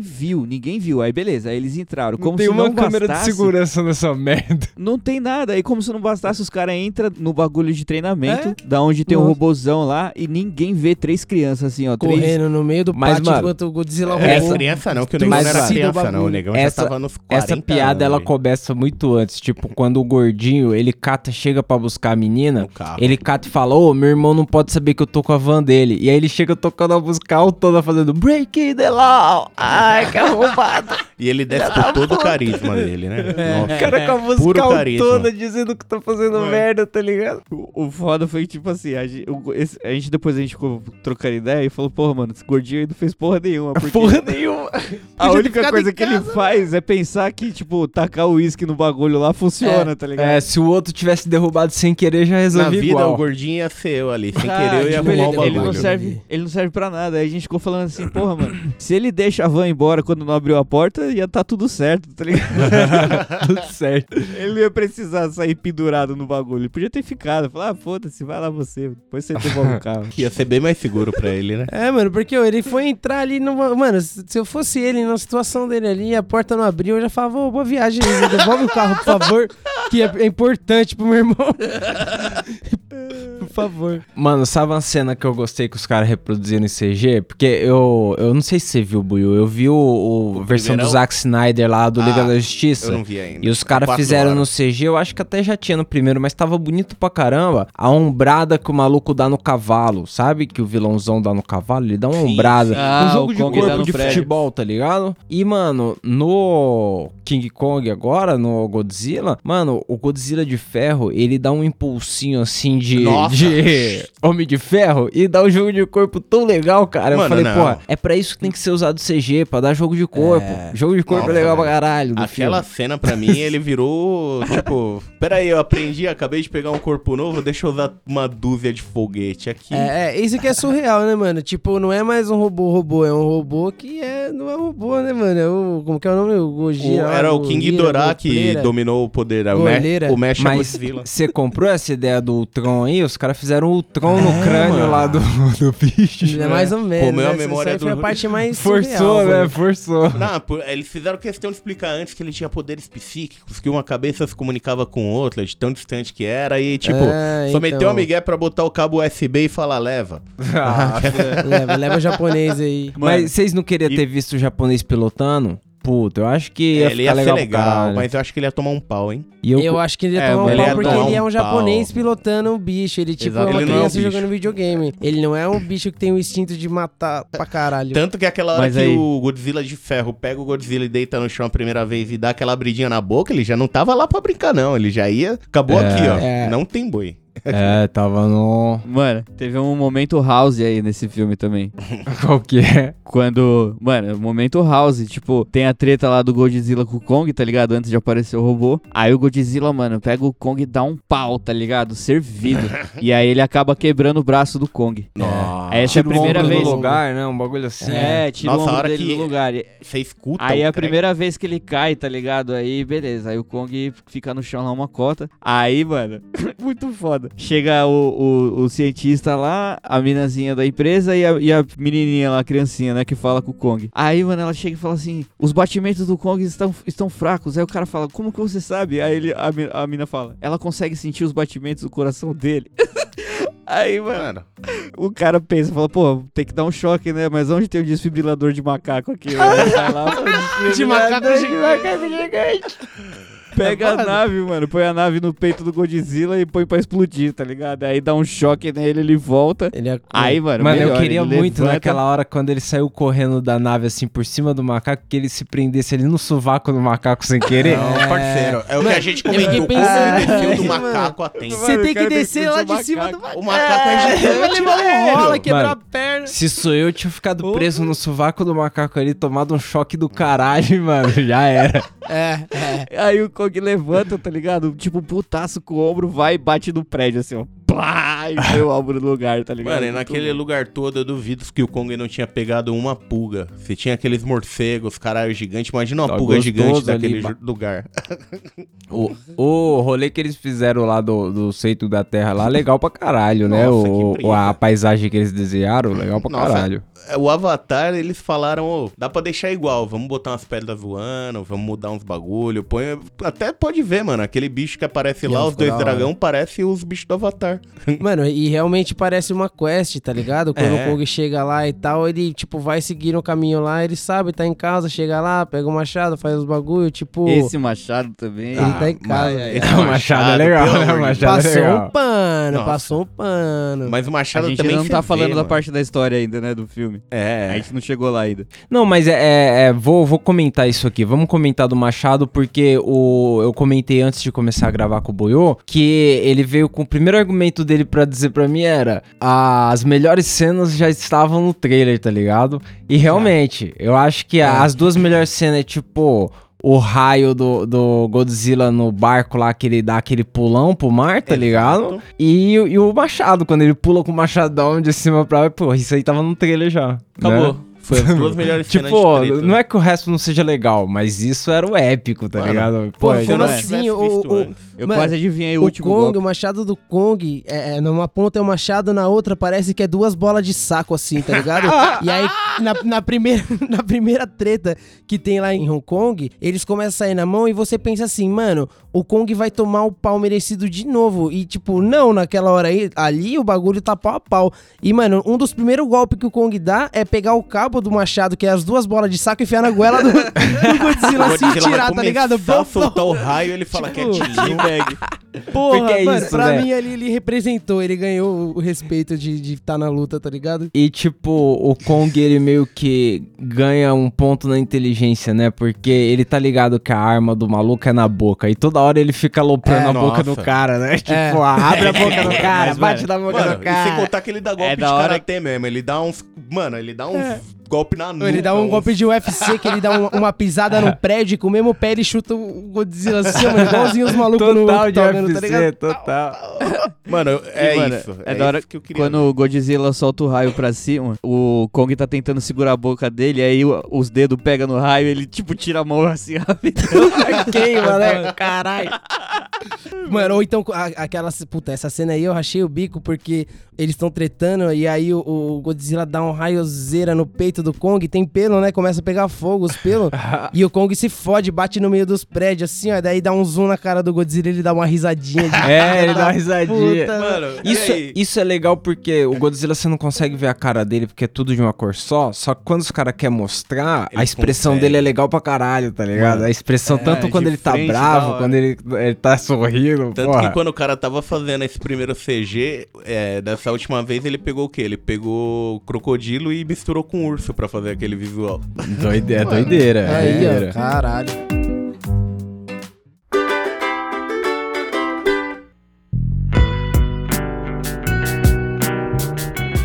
Speaker 3: viu, ninguém viu. Aí beleza, aí eles entraram. Como
Speaker 1: Não tem
Speaker 3: se
Speaker 1: uma
Speaker 3: não
Speaker 1: câmera
Speaker 3: bastasse,
Speaker 1: de segurança nessa merda.
Speaker 3: não tem nada. Aí, como se não bastasse, os caras entram no bagulho de treinamento,
Speaker 4: É?
Speaker 3: da onde tem um
Speaker 4: Nossa.
Speaker 3: robozão lá, e ninguém vê três crianças assim, ó. Três...
Speaker 4: Correndo no meio do
Speaker 1: Mas,
Speaker 4: pátio
Speaker 1: mano,
Speaker 4: enquanto o Godzilla
Speaker 2: É,
Speaker 4: roubou.
Speaker 2: criança não, que o negão
Speaker 1: Mas,
Speaker 2: não era criança, não. O negão
Speaker 1: Essa-
Speaker 2: já tava nos 40
Speaker 1: Essa piada
Speaker 2: anos,
Speaker 1: ela
Speaker 2: velho.
Speaker 1: começa muito antes, tipo, quando o gordinho, ele cata, chega pra buscar a menina, ele cata e fala, ô, meu irmão não pode saber que eu tô com a van dele. E aí ele chega tocando a música toda fazendo Breaking the Law. Ai, que arrombado.
Speaker 2: E ele desce por todo o carisma dele, né?
Speaker 1: O
Speaker 2: Nossa.
Speaker 1: cara com a
Speaker 2: Puro
Speaker 1: música
Speaker 2: carisma.
Speaker 1: toda dizendo que tá fazendo merda, tá ligado?
Speaker 3: O, o foda foi que, tipo assim, a gente, o- esse- a gente depois a gente ficou trocando ideia e falou, porra, mano, esse gordinho aí não fez porra nenhuma. Porque
Speaker 1: Porra nenhuma.
Speaker 3: a única coisa que ele faz é pensar que, tipo, tacar o uísque no bagulho lá funciona, tá ligado?
Speaker 1: É, se o outro tivesse derrubado sem querer, já
Speaker 2: Na
Speaker 1: resolvia
Speaker 2: vida,
Speaker 1: igual.
Speaker 2: o gordinho ia ser eu ali. Sem
Speaker 3: Ah,
Speaker 2: querer, eu ia
Speaker 3: tipo,
Speaker 2: arrumar
Speaker 3: ele,
Speaker 2: o bagulho.
Speaker 3: ele não serve, ele não serve pra nada. Aí a gente ficou falando assim, porra, mano, se ele deixa a van embora quando não abriu a porta, ia tá tudo certo, tá ligado?
Speaker 1: Tudo certo.
Speaker 3: Ele ia precisar sair pendurado no bagulho. Ele podia ter ficado. Falar, ah, foda-se, vai lá você. Depois você devolve o carro.
Speaker 2: Ia ser bem mais seguro pra ele, né?
Speaker 4: É, mano, porque ó, ele foi entrar ali numa. Mano, se eu fosse ele na situação dele ali, a porta não abriu, eu já falava, ô, boa viagem, devolve o carro, por favor, que é, é importante pro meu irmão. por favor.
Speaker 1: Mano, sabe uma cena que eu gostei que os caras reproduziram em CG? Porque eu, eu não sei se você viu, Buiu. Eu vi o, o
Speaker 2: O
Speaker 1: versão do
Speaker 2: primeirão?
Speaker 1: Zack Snyder lá do Liga
Speaker 2: Ah,
Speaker 1: da
Speaker 2: Eu
Speaker 1: Justiça.
Speaker 2: não vi ainda.
Speaker 1: E os caras fizeram no
Speaker 2: horas.
Speaker 1: CG, eu acho que até já tinha no primeiro, mas tava bonito pra caramba. A ombrada que o maluco dá no cavalo, sabe? Que o vilãozão dá no cavalo, ele dá uma
Speaker 2: Sim,
Speaker 1: ombrada.
Speaker 3: Ah,
Speaker 1: um jogo
Speaker 3: o
Speaker 1: de
Speaker 3: Kong dá
Speaker 1: corpo
Speaker 3: no
Speaker 1: de
Speaker 3: prédio.
Speaker 1: futebol, tá ligado? E, mano, no King Kong agora, no Godzilla, mano, o Godzilla de ferro, ele dá um impulsinho assim de,
Speaker 2: Nossa.
Speaker 1: De Homem de Ferro e dá um jogo de corpo tão legal, cara. eu
Speaker 2: Mano,
Speaker 1: falei,
Speaker 2: não.
Speaker 1: porra, é pra isso que tem que ser usado CG, pra dar jogo de corpo. Jogo de corpo
Speaker 2: Nossa,
Speaker 1: é legal pra
Speaker 2: velho.
Speaker 1: caralho. do
Speaker 2: Aquela
Speaker 1: filme.
Speaker 2: cena pra mim, ele virou tipo, pera aí, eu aprendi, acabei de pegar um corpo novo, deixa eu usar uma dúzia de foguete aqui.
Speaker 4: É, é, isso que é surreal, né, mano? Tipo, não é mais um robô robô, é um robô que é, não é um robô, né, mano? É o, como que é o nome? O Gojira.
Speaker 2: era o King
Speaker 4: Ghidorah
Speaker 2: que dominou o poder. O, Me
Speaker 4: Goleira.
Speaker 2: o Mecha
Speaker 1: Mas você comprou essa ideia do Ultron aí? Os caras fizeram o Ultron no
Speaker 2: É,
Speaker 1: crânio
Speaker 2: mano.
Speaker 1: lá do, do bicho.
Speaker 4: É mais ou menos.
Speaker 2: Comeu a
Speaker 4: né?
Speaker 2: memória
Speaker 4: Essa aí foi
Speaker 2: do-
Speaker 4: a parte mais
Speaker 1: Forçou,
Speaker 4: surreal,
Speaker 1: né?
Speaker 4: mano.
Speaker 1: Forçou.
Speaker 2: Não, por- eles fizeram questão de explicar antes que ele tinha poderes psíquicos, que uma cabeça se comunicava com outra, de tão distante que era, e tipo,
Speaker 4: É,
Speaker 2: só
Speaker 4: então.
Speaker 2: meteu a migué pra botar o cabo USB e falar, leva.
Speaker 4: leva, leva o japonês aí.
Speaker 1: Mas vocês não queriam
Speaker 2: e-
Speaker 1: ter visto o japonês pilotando? Puta, eu acho que ia
Speaker 2: ele
Speaker 1: ficar
Speaker 2: ia
Speaker 1: legal,
Speaker 2: ser legal, mas eu acho que ele ia tomar um pau, hein?
Speaker 1: E eu,
Speaker 4: Eu acho que ele ia
Speaker 3: É,
Speaker 4: tomar um
Speaker 3: ele
Speaker 4: pau porque ele é
Speaker 2: um
Speaker 4: um japonês pilotando um bicho. Ele, tipo,
Speaker 2: Exato,
Speaker 4: é uma
Speaker 2: ele não é um
Speaker 4: criança
Speaker 2: bicho.
Speaker 4: jogando videogame. Ele não é um bicho que tem o instinto de matar pra caralho.
Speaker 2: Tanto que aquela hora
Speaker 3: Mas
Speaker 2: que
Speaker 3: aí-
Speaker 2: o Godzilla de ferro pega o Godzilla e deita no chão a primeira vez e dá aquela abridinha na boca, ele já não tava lá pra brincar, não. Ele já ia. Acabou
Speaker 1: É.
Speaker 2: aqui, ó.
Speaker 4: É.
Speaker 2: Não tem boi.
Speaker 1: É, tava no...
Speaker 3: Mano, teve um momento house aí nesse filme também.
Speaker 1: Qual que é?
Speaker 3: Quando. Mano, momento house, tipo, tem a treta lá do Godzilla com o Kong, tá ligado? Antes de aparecer o robô. Aí o Godzilla, mano, pega o Kong e dá um pau, tá ligado? Servido. e aí ele acaba quebrando o braço do Kong.
Speaker 2: Nossa.
Speaker 3: Essa é a
Speaker 1: Tira o
Speaker 3: primeira vez.
Speaker 1: do lugar, né? Um bagulho assim.
Speaker 3: É, tira
Speaker 2: Nossa,
Speaker 3: o
Speaker 2: a
Speaker 3: ombro
Speaker 2: hora
Speaker 3: dele
Speaker 2: que-
Speaker 3: do lugar.
Speaker 2: Você escuta.
Speaker 3: Aí é a
Speaker 2: crack.
Speaker 3: primeira vez que ele cai, tá ligado? Aí, beleza. Aí o Kong fica no chão lá uma cota. Aí, mano, muito foda. Chega o, o, o cientista lá, a minazinha da empresa e a, e a menininha lá, a criancinha, né, que fala com o Kong. Aí, mano, ela chega e fala assim: os batimentos do Kong estão, estão fracos. Aí o cara fala: como que você sabe? Aí ele, a, a mina fala: ela consegue sentir os batimentos do coração dele. Aí, mano,
Speaker 2: Mano,
Speaker 3: o cara pensa, fala, pô, tem que dar um choque, né? Mas onde tem o desfibrilador de macaco aqui? Vai lá, pô,
Speaker 4: De macaco
Speaker 3: gigante. Pega a nave, mano, põe a nave no peito do Godzilla e põe pra explodir, tá ligado? Aí dá um choque nele, ele volta.
Speaker 4: Ele é...
Speaker 3: Aí, mano,
Speaker 1: Mano, eu
Speaker 3: melhor,
Speaker 1: queria
Speaker 3: ele
Speaker 1: muito
Speaker 3: levanta-
Speaker 1: naquela hora quando ele saiu correndo da nave assim por cima do macaco, que ele se prendesse ali no sovaco do macaco sem querer.
Speaker 2: não, parceiro. É o que a gente
Speaker 4: eu fiquei
Speaker 2: comentou.
Speaker 4: pensando
Speaker 2: ele desceu do macaco a tempo.
Speaker 4: Você
Speaker 3: Mano,
Speaker 4: tem
Speaker 3: o
Speaker 4: que descer lá de
Speaker 3: o
Speaker 4: cima do macaco.
Speaker 2: O macaco é gigante,
Speaker 4: um rola, quebrar
Speaker 1: Mano,
Speaker 4: a perna.
Speaker 1: Se sou eu, eu tinha ficado preso no sovaco do macaco ali, tomado um choque do caralho, mano. Já era.
Speaker 4: É, é.
Speaker 3: Aí o Kong Kong levanta, tá ligado? Tipo, putaço com o ombro, vai e bate no prédio, assim, ó. Plá! E põe o ombro no lugar, tá ligado?
Speaker 2: Mano, e naquele lugar todo eu duvido que o Kong não tinha pegado uma pulga. Se tinha aqueles morcegos, caralho, gigante, imagina uma
Speaker 1: Tá
Speaker 2: pulga
Speaker 1: gostoso
Speaker 2: gigante
Speaker 1: ali,
Speaker 2: daquele
Speaker 1: ba-
Speaker 2: ju- lugar.
Speaker 1: O, o rolê que eles fizeram lá do, do centro da Terra lá, legal pra caralho, né?
Speaker 2: Nossa,
Speaker 1: O,
Speaker 2: que
Speaker 1: o- a paisagem que eles desenharam, legal pra
Speaker 2: Nossa.
Speaker 1: caralho.
Speaker 2: É, O Avatar, eles falaram, ô, dá pra deixar igual, vamos botar umas pedras voando, vamos mudar uns bagulho, põe... Até pode ver, mano, aquele bicho que aparece lá,
Speaker 4: Não,
Speaker 2: os dois
Speaker 4: hora.
Speaker 2: dragão, parece os bichos do Avatar.
Speaker 4: Mano, e realmente parece uma quest, tá ligado? Quando
Speaker 2: É.
Speaker 4: o Kong chega lá e tal, ele, tipo, vai seguir um caminho lá, ele sabe, tá em casa, chega lá, pega o machado, faz os bagulho, tipo...
Speaker 3: Esse machado também.
Speaker 4: Ele tá em casa.
Speaker 3: mas-
Speaker 2: Esse
Speaker 1: O Machado é legal, né? O Machado é
Speaker 4: Passou
Speaker 1: legal.
Speaker 4: um pano,
Speaker 2: Nossa.
Speaker 4: passou um pano.
Speaker 2: Mas o
Speaker 3: A
Speaker 2: Machado
Speaker 3: gente
Speaker 2: também
Speaker 3: ainda não tá
Speaker 2: cê
Speaker 3: falando
Speaker 2: vê,
Speaker 3: da
Speaker 2: mano.
Speaker 3: parte da história ainda, né, do filme.
Speaker 2: É,
Speaker 3: A gente não chegou lá ainda.
Speaker 1: Não, mas é, é- é, vou, vou comentar isso aqui. Vamos comentar do Machado, porque o, eu comentei antes de começar a gravar com o Boiô que ele veio com o primeiro argumento dele pra dizer pra mim era as melhores cenas já estavam no trailer, tá ligado? E realmente, eu acho que a- as duas melhores cenas é tipo. O raio do, do Godzilla no barco lá, que ele dá aquele pulão pro mar, tá
Speaker 2: Exato.
Speaker 1: ligado? E, o- e o Machado, quando ele pula com o machadão de cima pra baixo, pô, isso aí tava no trailer já.
Speaker 2: acabou.
Speaker 1: né?
Speaker 2: Foi as duas melhores cenas
Speaker 1: Tipo,
Speaker 2: de treta.
Speaker 1: não é que o resto não seja legal, mas isso era o épico, tá
Speaker 2: Mano,
Speaker 1: ligado?
Speaker 4: Pô, como
Speaker 1: não-
Speaker 3: é.
Speaker 4: assim? O, o.
Speaker 3: Eu
Speaker 4: Mano,
Speaker 3: quase adivinhei o,
Speaker 4: o
Speaker 3: último
Speaker 4: Kong,
Speaker 3: golpe.
Speaker 4: o machado do Kong, é, é, numa ponta é um machado, na outra parece que é duas bolas de saco, assim, tá ligado? e aí, na, na primeira, na primeira treta que tem lá em Hong Kong, eles começam a sair na mão e você pensa assim, mano, o Kong vai tomar o pau merecido de novo. E, tipo, não, naquela hora aí, ali o bagulho tá pau a pau. E, mano, um dos primeiros golpes que o Kong dá é pegar o cabo do machado, que é as duas bolas de saco, e enfiar na goela do, do Godzilla, assim, tirar, tá ligado? Bom,
Speaker 2: soltar o raio, ele fala que é Teabag.
Speaker 4: Porra,
Speaker 1: Porque é
Speaker 4: mano,
Speaker 1: isso,
Speaker 4: pra
Speaker 1: né?
Speaker 4: mim ali ele representou, ele ganhou o respeito de estar tá na luta, tá ligado?
Speaker 1: E tipo, o Kong ele meio que ganha um ponto na inteligência, né? Porque ele tá ligado que a arma do maluco é na boca. E toda hora ele fica aloprando
Speaker 2: É,
Speaker 1: a boca do
Speaker 2: nossa.
Speaker 1: cara, né? Tipo,
Speaker 4: É.
Speaker 1: abre a boca do cara,
Speaker 3: Mas,
Speaker 1: bate na boca
Speaker 2: Mano,
Speaker 1: do
Speaker 2: e sem
Speaker 1: cara.
Speaker 2: contar que ele dá golpe
Speaker 3: É
Speaker 2: de
Speaker 3: da hora
Speaker 2: karatê mesmo. Ele dá uns. Mano, ele dá uns golpe na nuca.
Speaker 4: Ele dá um golpe de UFC que ele dá um- uma pisada no prédio e com o mesmo pé ele chuta o Godzilla assim, mano, igualzinho os malucos no
Speaker 1: Total de
Speaker 4: octógono, tá
Speaker 1: UFC,
Speaker 4: ligado?
Speaker 1: total.
Speaker 2: Mano, é
Speaker 3: E, mano,
Speaker 2: isso.
Speaker 3: É, da hora
Speaker 2: isso que eu queria.
Speaker 3: quando o Godzilla solta o raio pra cima, o Kong tá tentando segurar a boca dele, aí os dedos pegam no raio, ele tipo tira a mão assim rapidão.
Speaker 1: Queima, né? Caralho.
Speaker 4: Mano, ou então aquela. Puta, essa cena aí eu rachei o bico porque eles estão tretando e aí o, o Godzilla dá um raiozeira no peito do Kong, tem pelo, né? Começa a pegar fogo os pelos. e o Kong se fode, bate no meio dos prédios assim, ó. Daí dá um zoom na cara do Godzilla e ele dá uma risadinha de.
Speaker 1: É, ele dá uma risadinha.
Speaker 4: Puta,
Speaker 2: Mano, e
Speaker 1: Isso,
Speaker 2: aí?
Speaker 1: isso é legal porque o Godzilla você não consegue ver a cara dele porque é tudo de uma cor só. Só que quando os caras querem mostrar, a
Speaker 2: Ele
Speaker 1: expressão
Speaker 2: consegue.
Speaker 1: dele é legal pra caralho, tá ligado?
Speaker 2: Mano,
Speaker 1: a expressão,
Speaker 3: é,
Speaker 1: tanto quando ele tá bravo,
Speaker 3: hora.
Speaker 1: quando ele, ele tá sorrindo.
Speaker 2: Tanto
Speaker 1: porra.
Speaker 2: que quando o cara tava fazendo esse primeiro CG, é, dessa última vez ele pegou o quê? Ele pegou crocodilo e misturou com urso pra fazer aquele visual.
Speaker 1: Doide- é doideira. é
Speaker 4: Aí,
Speaker 1: doideira.
Speaker 4: ó, caralho.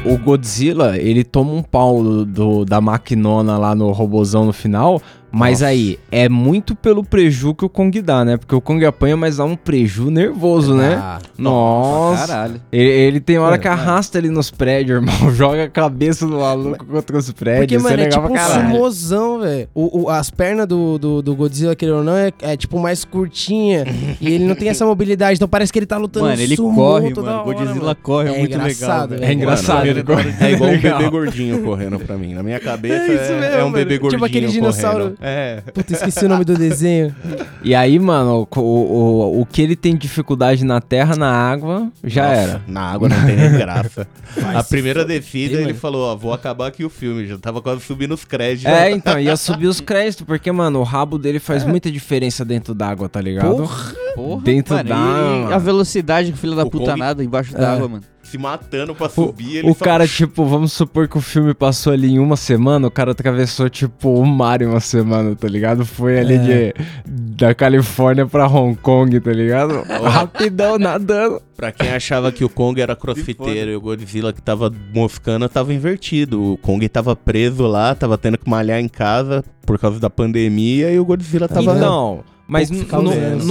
Speaker 1: O Godzilla, ele toma um pau do, do- da maquinona lá no robozão no final. Mas
Speaker 2: Nossa.
Speaker 1: aí, é muito pelo preju que o Kong dá, né? Porque o Kong apanha, mas dá um preju nervoso, né?
Speaker 4: Ah,
Speaker 1: Nossa.
Speaker 3: Caralho.
Speaker 1: Ele, ele tem hora
Speaker 4: Mano,
Speaker 1: que arrasta ele nos prédios, irmão. Joga a cabeça do maluco contra os prédios.
Speaker 4: Porque,
Speaker 1: Isso
Speaker 4: mano, é,
Speaker 1: legal
Speaker 4: tipo um sumozão, velho. O, o- as pernas do, do, do Godzilla, querendo ou não, é, é, tipo mais curtinha. e ele não tem essa mobilidade, então parece que ele tá lutando
Speaker 3: Mano, ele corre,
Speaker 4: toda
Speaker 3: mano.
Speaker 4: hora,
Speaker 3: Godzilla
Speaker 4: mano.
Speaker 3: corre, é,
Speaker 4: É
Speaker 3: muito legal.
Speaker 4: engraçado,
Speaker 3: velho.
Speaker 1: É engraçado.
Speaker 2: Mano,
Speaker 1: ele corre-
Speaker 2: É igual um bebê gordinho correndo pra mim. Na minha cabeça
Speaker 4: É isso
Speaker 2: é,
Speaker 4: mesmo,
Speaker 2: é um bebê
Speaker 4: Tipo
Speaker 2: gordinho
Speaker 4: aquele dinossauro.
Speaker 2: É.
Speaker 4: Puta, esqueci o nome do desenho.
Speaker 1: E aí, mano, o, o, o que ele tem dificuldade na terra, na água, já
Speaker 2: Nossa,
Speaker 1: era.
Speaker 2: Na água não tem nem graça. a primeira descida ele
Speaker 4: mano.
Speaker 2: falou, ó, vou acabar aqui o filme. Já tava quase subindo os créditos.
Speaker 1: É, então, ia subir os créditos, porque, mano, o rabo dele faz muita diferença dentro d'água, tá ligado?
Speaker 4: Porra.
Speaker 3: Porra,
Speaker 1: Dentro
Speaker 3: E a velocidade que o filho da
Speaker 2: O
Speaker 3: puta
Speaker 2: Kong-
Speaker 3: nada embaixo
Speaker 4: É.
Speaker 3: d'água, mano.
Speaker 2: Se matando pra
Speaker 1: O,
Speaker 2: subir, ele
Speaker 1: o
Speaker 2: só-
Speaker 1: cara, tipo, vamos supor que o filme passou ali em uma semana, o cara atravessou, tipo, o mar em uma semana, tá ligado? Foi ali de, da Califórnia pra Hong Kong, tá ligado? Rapidão, nadando.
Speaker 2: Pra quem achava que o Kong era crossfiteiro e o Godzilla que tava moscando, tava invertido. O Kong tava preso lá, tava tendo que malhar em casa por causa da pandemia e o Godzilla tava...
Speaker 1: Então, Mas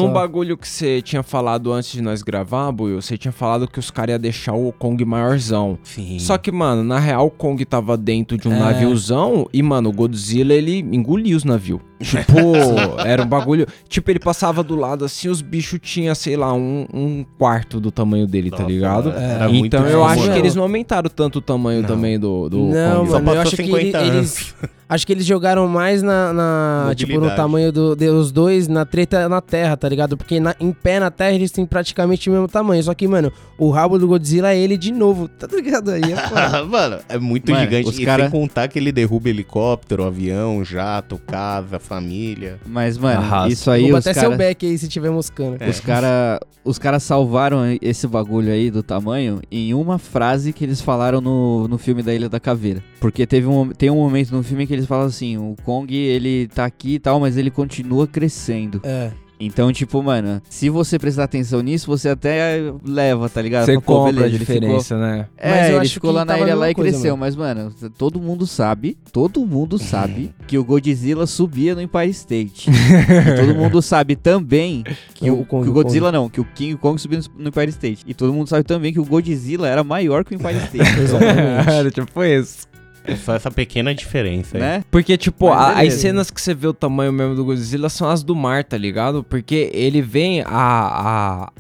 Speaker 4: só.
Speaker 1: bagulho que você tinha falado antes de nós gravar, Buiu, você tinha falado que os caras iam deixar o Kong maiorzão.
Speaker 2: Sim.
Speaker 1: Só que, mano, na real, o Kong tava dentro de um
Speaker 4: É.
Speaker 1: naviozão e, mano, o Godzilla, ele engolia os navios. Tipo, era um bagulho. Tipo, ele passava do lado assim, os bichos tinham, sei lá, um, um quarto do tamanho dele, tá
Speaker 2: Nossa,
Speaker 1: ligado?
Speaker 2: era muito
Speaker 1: então eu acho que eles não aumentaram tanto o tamanho
Speaker 2: Não.
Speaker 1: também do, do
Speaker 4: Não,
Speaker 1: Kong.
Speaker 2: Só
Speaker 4: mano, eu acho que ele-
Speaker 2: 50
Speaker 4: eles. Acho que eles jogaram mais na. na- tipo, no tamanho do- dos dois, na treta na terra, tá ligado? Porque na- em pé na terra eles têm praticamente o mesmo tamanho. Só que, mano, o rabo do Godzilla é ele de novo. Tá ligado aí? É foda.
Speaker 2: Mano, é muito
Speaker 3: Mano,
Speaker 2: gigante.
Speaker 3: os
Speaker 2: E
Speaker 3: cara-
Speaker 2: sem contar que ele derruba helicóptero, avião, jato, casa, família.
Speaker 3: Mas, mano,
Speaker 1: Arrasa.
Speaker 3: isso aí
Speaker 4: Vou
Speaker 3: os
Speaker 4: até seu
Speaker 3: caras...
Speaker 4: back aí se tiver moscando.
Speaker 2: É.
Speaker 3: Os cara, os caras salvaram esse bagulho aí do tamanho em uma frase que eles falaram no, no filme da Ilha da Caveira. Porque teve um, tem um momento no filme que eles falam assim, o Kong, ele tá aqui e tal, mas ele continua crescendo.
Speaker 4: É.
Speaker 3: Então, tipo, mano, se você prestar atenção nisso, você até leva, tá ligado?
Speaker 1: Você
Speaker 3: pô,
Speaker 1: compra a
Speaker 3: beleza, ele ficou-
Speaker 1: diferença, né?
Speaker 3: É,
Speaker 4: Mas eu
Speaker 3: ele
Speaker 4: acho
Speaker 3: ficou
Speaker 4: que
Speaker 3: lá na
Speaker 4: a
Speaker 3: ilha lá e
Speaker 4: coisa,
Speaker 3: cresceu. Mas, mano, todo mundo sabe, todo mundo sabe que o Godzilla subia no Empire State. todo mundo sabe também que o,
Speaker 4: O Kong,
Speaker 3: que o
Speaker 4: o
Speaker 3: Godzilla não, que o King Kong subia no, no Empire State. E todo mundo sabe também que o Godzilla era maior que o Empire State.
Speaker 4: Exatamente.
Speaker 1: Era tipo isso.
Speaker 2: É só essa pequena diferença aí.
Speaker 3: né?
Speaker 1: Porque, tipo, a- as cenas que você vê o tamanho mesmo do Godzilla são as do mar, tá ligado? Porque ele vem, a,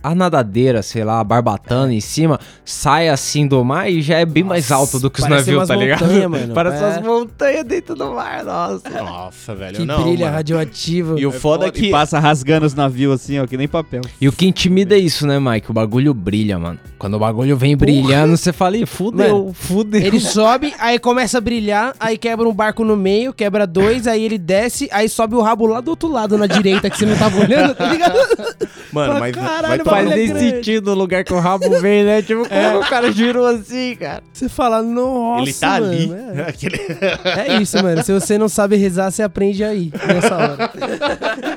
Speaker 1: a, a nadadeira, sei lá, a barbatana em cima, sai assim do mar e já é bem mais
Speaker 4: Nossa,
Speaker 1: alto do que os navios, tá ligado?
Speaker 4: montanha, mano.
Speaker 1: Parece
Speaker 4: É.
Speaker 1: umas montanhas dentro do mar, nossa.
Speaker 2: Nossa, velho.
Speaker 4: Que
Speaker 2: não,
Speaker 4: brilha
Speaker 2: mano.
Speaker 4: radioativo.
Speaker 2: E o foda é que...
Speaker 3: E passa rasgando os navios assim, ó, que nem papel.
Speaker 1: E o que intimida é isso, né, Mike? O bagulho brilha, mano. Quando o bagulho vem brilhando, você fala, ih, fudeu,
Speaker 4: Mano,
Speaker 1: fudeu.
Speaker 4: Ele sobe, aí começa a brilhar, aí quebra um barco no meio, quebra dois, aí ele desce, aí sobe o rabo lá do outro lado, na direita, que você não tava olhando, tá ligado?
Speaker 2: Mano,
Speaker 4: Fala,
Speaker 2: mas
Speaker 4: caralho,
Speaker 2: vai tomar
Speaker 1: Faz
Speaker 4: é
Speaker 1: nem
Speaker 4: grande.
Speaker 1: sentido o lugar que o rabo vem, né? Tipo, como o cara girou assim, cara.
Speaker 4: Você fala, nossa,
Speaker 2: Ele tá ali.
Speaker 4: mano,
Speaker 2: Aquele-
Speaker 4: É. É isso, mano. Se você não sabe rezar, você aprende aí, nessa hora.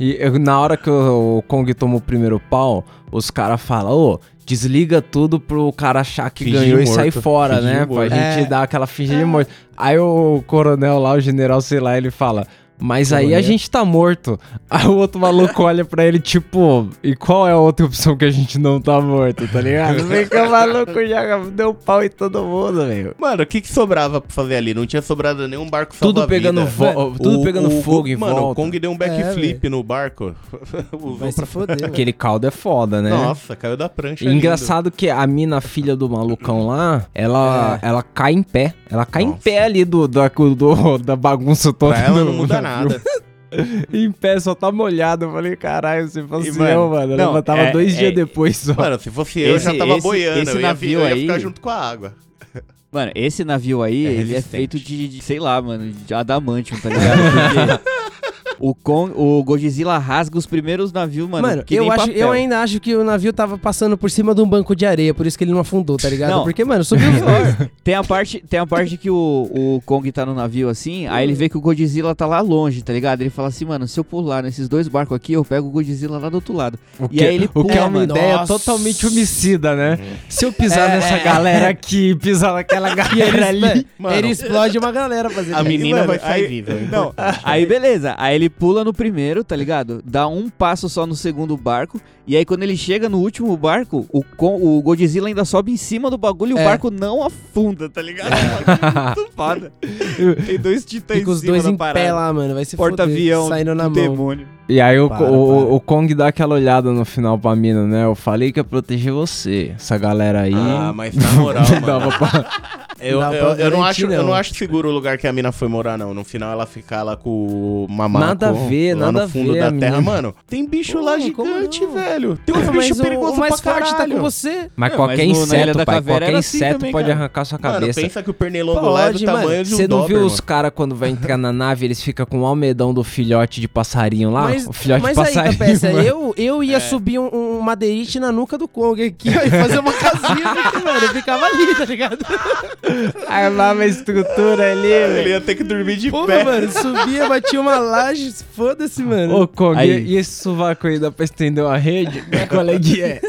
Speaker 1: E eu- na hora que o, o Kong toma o primeiro pau, os caras falam, ô, desliga tudo pro cara achar que ganhou e sair fora, né? Pra gente
Speaker 4: É.
Speaker 1: dar aquela fingida de morto. Aí o coronel lá, o general, sei lá, ele fala. Mas aí a gente tá morto. Aí o outro maluco olha pra ele, tipo, e qual é a outra opção que a gente não tá morto, tá ligado? Fica maluco, já deu pau em todo mundo, velho.
Speaker 2: Mano, o que que sobrava pra fazer ali? Não tinha sobrado nenhum barco
Speaker 1: Tudo pegando, vo- tudo
Speaker 2: O-
Speaker 1: pegando
Speaker 2: o-
Speaker 1: fogo em
Speaker 2: mano,
Speaker 1: volta.
Speaker 2: o Kong deu um backflip no barco.
Speaker 4: Vai se foder, mano.
Speaker 1: Aquele caldo é foda, né?
Speaker 2: Nossa, caiu da prancha.
Speaker 1: Engraçado que a mina filha do malucão lá, ela, ela cai em pé. Ela cai em
Speaker 2: Nossa.
Speaker 1: pé ali do, da, do- da bagunça
Speaker 2: lindo.
Speaker 1: toda.
Speaker 2: Pra ela
Speaker 1: do
Speaker 2: não muda
Speaker 1: navio.
Speaker 2: Nada.
Speaker 1: em pé, só tá molhado. Eu falei, caralho, se fosse
Speaker 2: E, mano,
Speaker 1: eu, mano, eu
Speaker 3: não,
Speaker 1: levantava
Speaker 3: é-
Speaker 1: dois
Speaker 3: é-
Speaker 1: dias depois só.
Speaker 2: Mano, se fosse eu, eu já
Speaker 3: Esse-
Speaker 2: tava
Speaker 3: esse-
Speaker 2: boiando.
Speaker 3: esse
Speaker 2: eu ia,
Speaker 3: navio
Speaker 2: eu ia
Speaker 3: aí-
Speaker 2: ficar junto com a água.
Speaker 3: Mano, esse navio aí,
Speaker 2: É
Speaker 3: ele é feito de, de, sei lá, mano, de adamantium, tá ligado? Porque o, Kong, o Godzilla rasga os primeiros navios, mano,
Speaker 4: Mano,
Speaker 3: que
Speaker 4: eu,
Speaker 3: nem
Speaker 4: acho,
Speaker 3: papel.
Speaker 4: eu ainda acho que o navio tava passando por cima de um banco de areia, por isso que ele não afundou, tá ligado?
Speaker 3: Não.
Speaker 4: Porque, mano, subiu os dois.
Speaker 3: Tem a parte, tem a parte que o, o Kong tá no navio assim, aí ele vê que o Godzilla tá lá longe, tá ligado? Ele fala assim, mano, se eu pular nesses dois barcos aqui, eu pego o Godzilla lá do outro lado.
Speaker 1: O
Speaker 3: E aí ele
Speaker 1: o que é
Speaker 3: pula,
Speaker 1: uma
Speaker 3: mano.
Speaker 1: ideia
Speaker 4: Nossa.
Speaker 1: totalmente homicida, né? Se eu pisar
Speaker 4: É,
Speaker 1: nessa
Speaker 4: é.
Speaker 1: galera aqui, pisar naquela galera ali...
Speaker 2: Mano,
Speaker 4: ele explode uma galera fazendo
Speaker 2: a menina
Speaker 3: mano,
Speaker 2: vai sair
Speaker 3: aí-
Speaker 2: viva. é
Speaker 3: Não, aí beleza. Aí ele pula no primeiro, tá ligado? Dá um passo só no segundo barco. E aí quando ele chega no último barco, o, o Godzilla ainda sobe em cima do bagulho e
Speaker 4: É.
Speaker 3: o barco não afunda, tá ligado? Muito foda. Tem dois titãs em cima
Speaker 4: dois
Speaker 3: da parada.
Speaker 4: pé lá, mano. Vai se
Speaker 3: Porta-avião
Speaker 4: foder, saindo na
Speaker 3: do
Speaker 4: mão.
Speaker 3: demônio.
Speaker 1: E aí o,
Speaker 4: Para,
Speaker 1: o,
Speaker 4: para.
Speaker 1: o Kong dá aquela olhada no final pra mina, né? Eu falei que ia proteger você. Essa galera aí...
Speaker 2: Ah, mas na moral,
Speaker 1: não
Speaker 2: mano.
Speaker 1: dava pra...
Speaker 2: Eu, eu,
Speaker 4: pra
Speaker 2: eu não acho, eu
Speaker 4: não.
Speaker 2: acho seguro o lugar que a mina foi morar, não. No final ela ficar lá com o mamaco.
Speaker 1: Nada a ver,
Speaker 2: lá
Speaker 1: nada
Speaker 2: no
Speaker 1: a
Speaker 2: fundo
Speaker 1: ver,
Speaker 2: da
Speaker 1: a
Speaker 2: terra. Mano, tem bicho lá
Speaker 4: Pô, como
Speaker 2: gigante, velho. Tem
Speaker 4: Porra,
Speaker 2: bichos
Speaker 4: mas o- o mais
Speaker 2: pra
Speaker 4: forte tá
Speaker 2: caralho.
Speaker 4: com você.
Speaker 1: Mas
Speaker 3: É,
Speaker 1: qualquer
Speaker 3: mas
Speaker 1: inseto, pai,
Speaker 3: Caveira
Speaker 1: qualquer
Speaker 3: assim
Speaker 1: inseto
Speaker 3: também,
Speaker 1: pode
Speaker 3: cara.
Speaker 1: arrancar sua
Speaker 2: Mano,
Speaker 1: cabeça.
Speaker 2: pensa que o pernilongo lá é do tamanho
Speaker 4: mano.
Speaker 2: de um
Speaker 1: Você não viu os caras quando vai entrar na nave, eles ficam com o almedão do filhote de passarinho lá?
Speaker 4: Mas
Speaker 1: o filhote
Speaker 4: mas
Speaker 1: de
Speaker 4: aí,
Speaker 1: mano.
Speaker 4: eu, eu ia subir um, um madeirite na nuca do Kong aqui, ó, e fazer uma casinha, porque, mano, eu ficava ali, tá ligado?
Speaker 1: Armava a estrutura ali,
Speaker 2: Ele ia ter que dormir de
Speaker 4: Porra,
Speaker 2: pé.
Speaker 4: mano, subia, batia uma laje, foda-se, mano.
Speaker 1: Ô, Kong,
Speaker 3: Aí.
Speaker 1: e, esse sovaco aí dá pra estender uma rede? Qual é que é?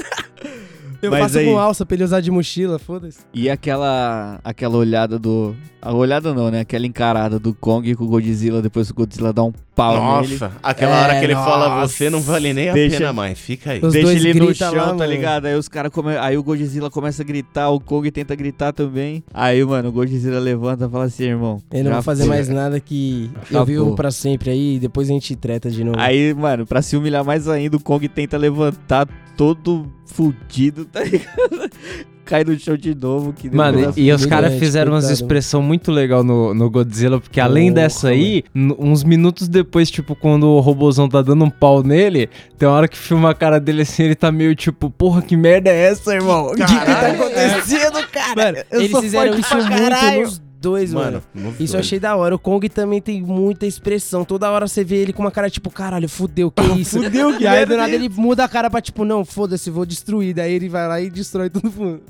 Speaker 4: eu
Speaker 3: mas
Speaker 4: faço
Speaker 3: aí-
Speaker 4: com alça pra ele usar de mochila, foda-se.
Speaker 3: E aquela aquela olhada do... A olhada não, né? Aquela encarada do Kong com o Godzilla depois o Godzilla dá um pau nele.
Speaker 2: Nossa, aquela
Speaker 4: É,
Speaker 2: hora que ele fala,
Speaker 4: nossa.
Speaker 2: você não vale nem a
Speaker 3: Deixa-
Speaker 2: pena mais, fica aí.
Speaker 4: Os
Speaker 3: Deixa ele no chão,
Speaker 4: lá,
Speaker 3: tá ligado? Aí os caras come... Aí o Godzilla começa a gritar, o Kong tenta gritar também. Aí, mano, o Godzilla levanta e fala assim, irmão.
Speaker 4: Eu não vou fazer mais nada que eu vivo pra sempre aí e depois a gente treta de novo.
Speaker 3: Aí, mano, pra se humilhar mais ainda, o Kong tenta levantar todo fudido, tá ligado? Cai no chão de novo. Que
Speaker 1: Mano,
Speaker 3: depois-
Speaker 1: e os caras fizeram umas expressão muito legal no, no Godzilla, porque além
Speaker 4: Porra,
Speaker 1: dessa aí, uns minutos depois, tipo, quando o robozão tá dando um pau nele, tem uma hora que filma a cara dele assim, ele tá meio tipo, porra, que merda é essa, irmão? O que, que tá acontecendo, cara?
Speaker 4: Mano,
Speaker 1: Eu
Speaker 4: eles
Speaker 1: sou
Speaker 4: fizeram isso muito nos dois, mano.
Speaker 2: Mano,
Speaker 4: Isso eu
Speaker 2: dois.
Speaker 4: achei da hora. O Kong também tem muita expressão. Toda hora você vê ele com uma cara tipo, caralho, fudeu, que isso?
Speaker 1: Fudeu, que
Speaker 4: E aí do nada
Speaker 1: é
Speaker 4: ele muda a cara pra tipo, não, foda-se, vou destruir. Daí ele vai lá e destrói tudo.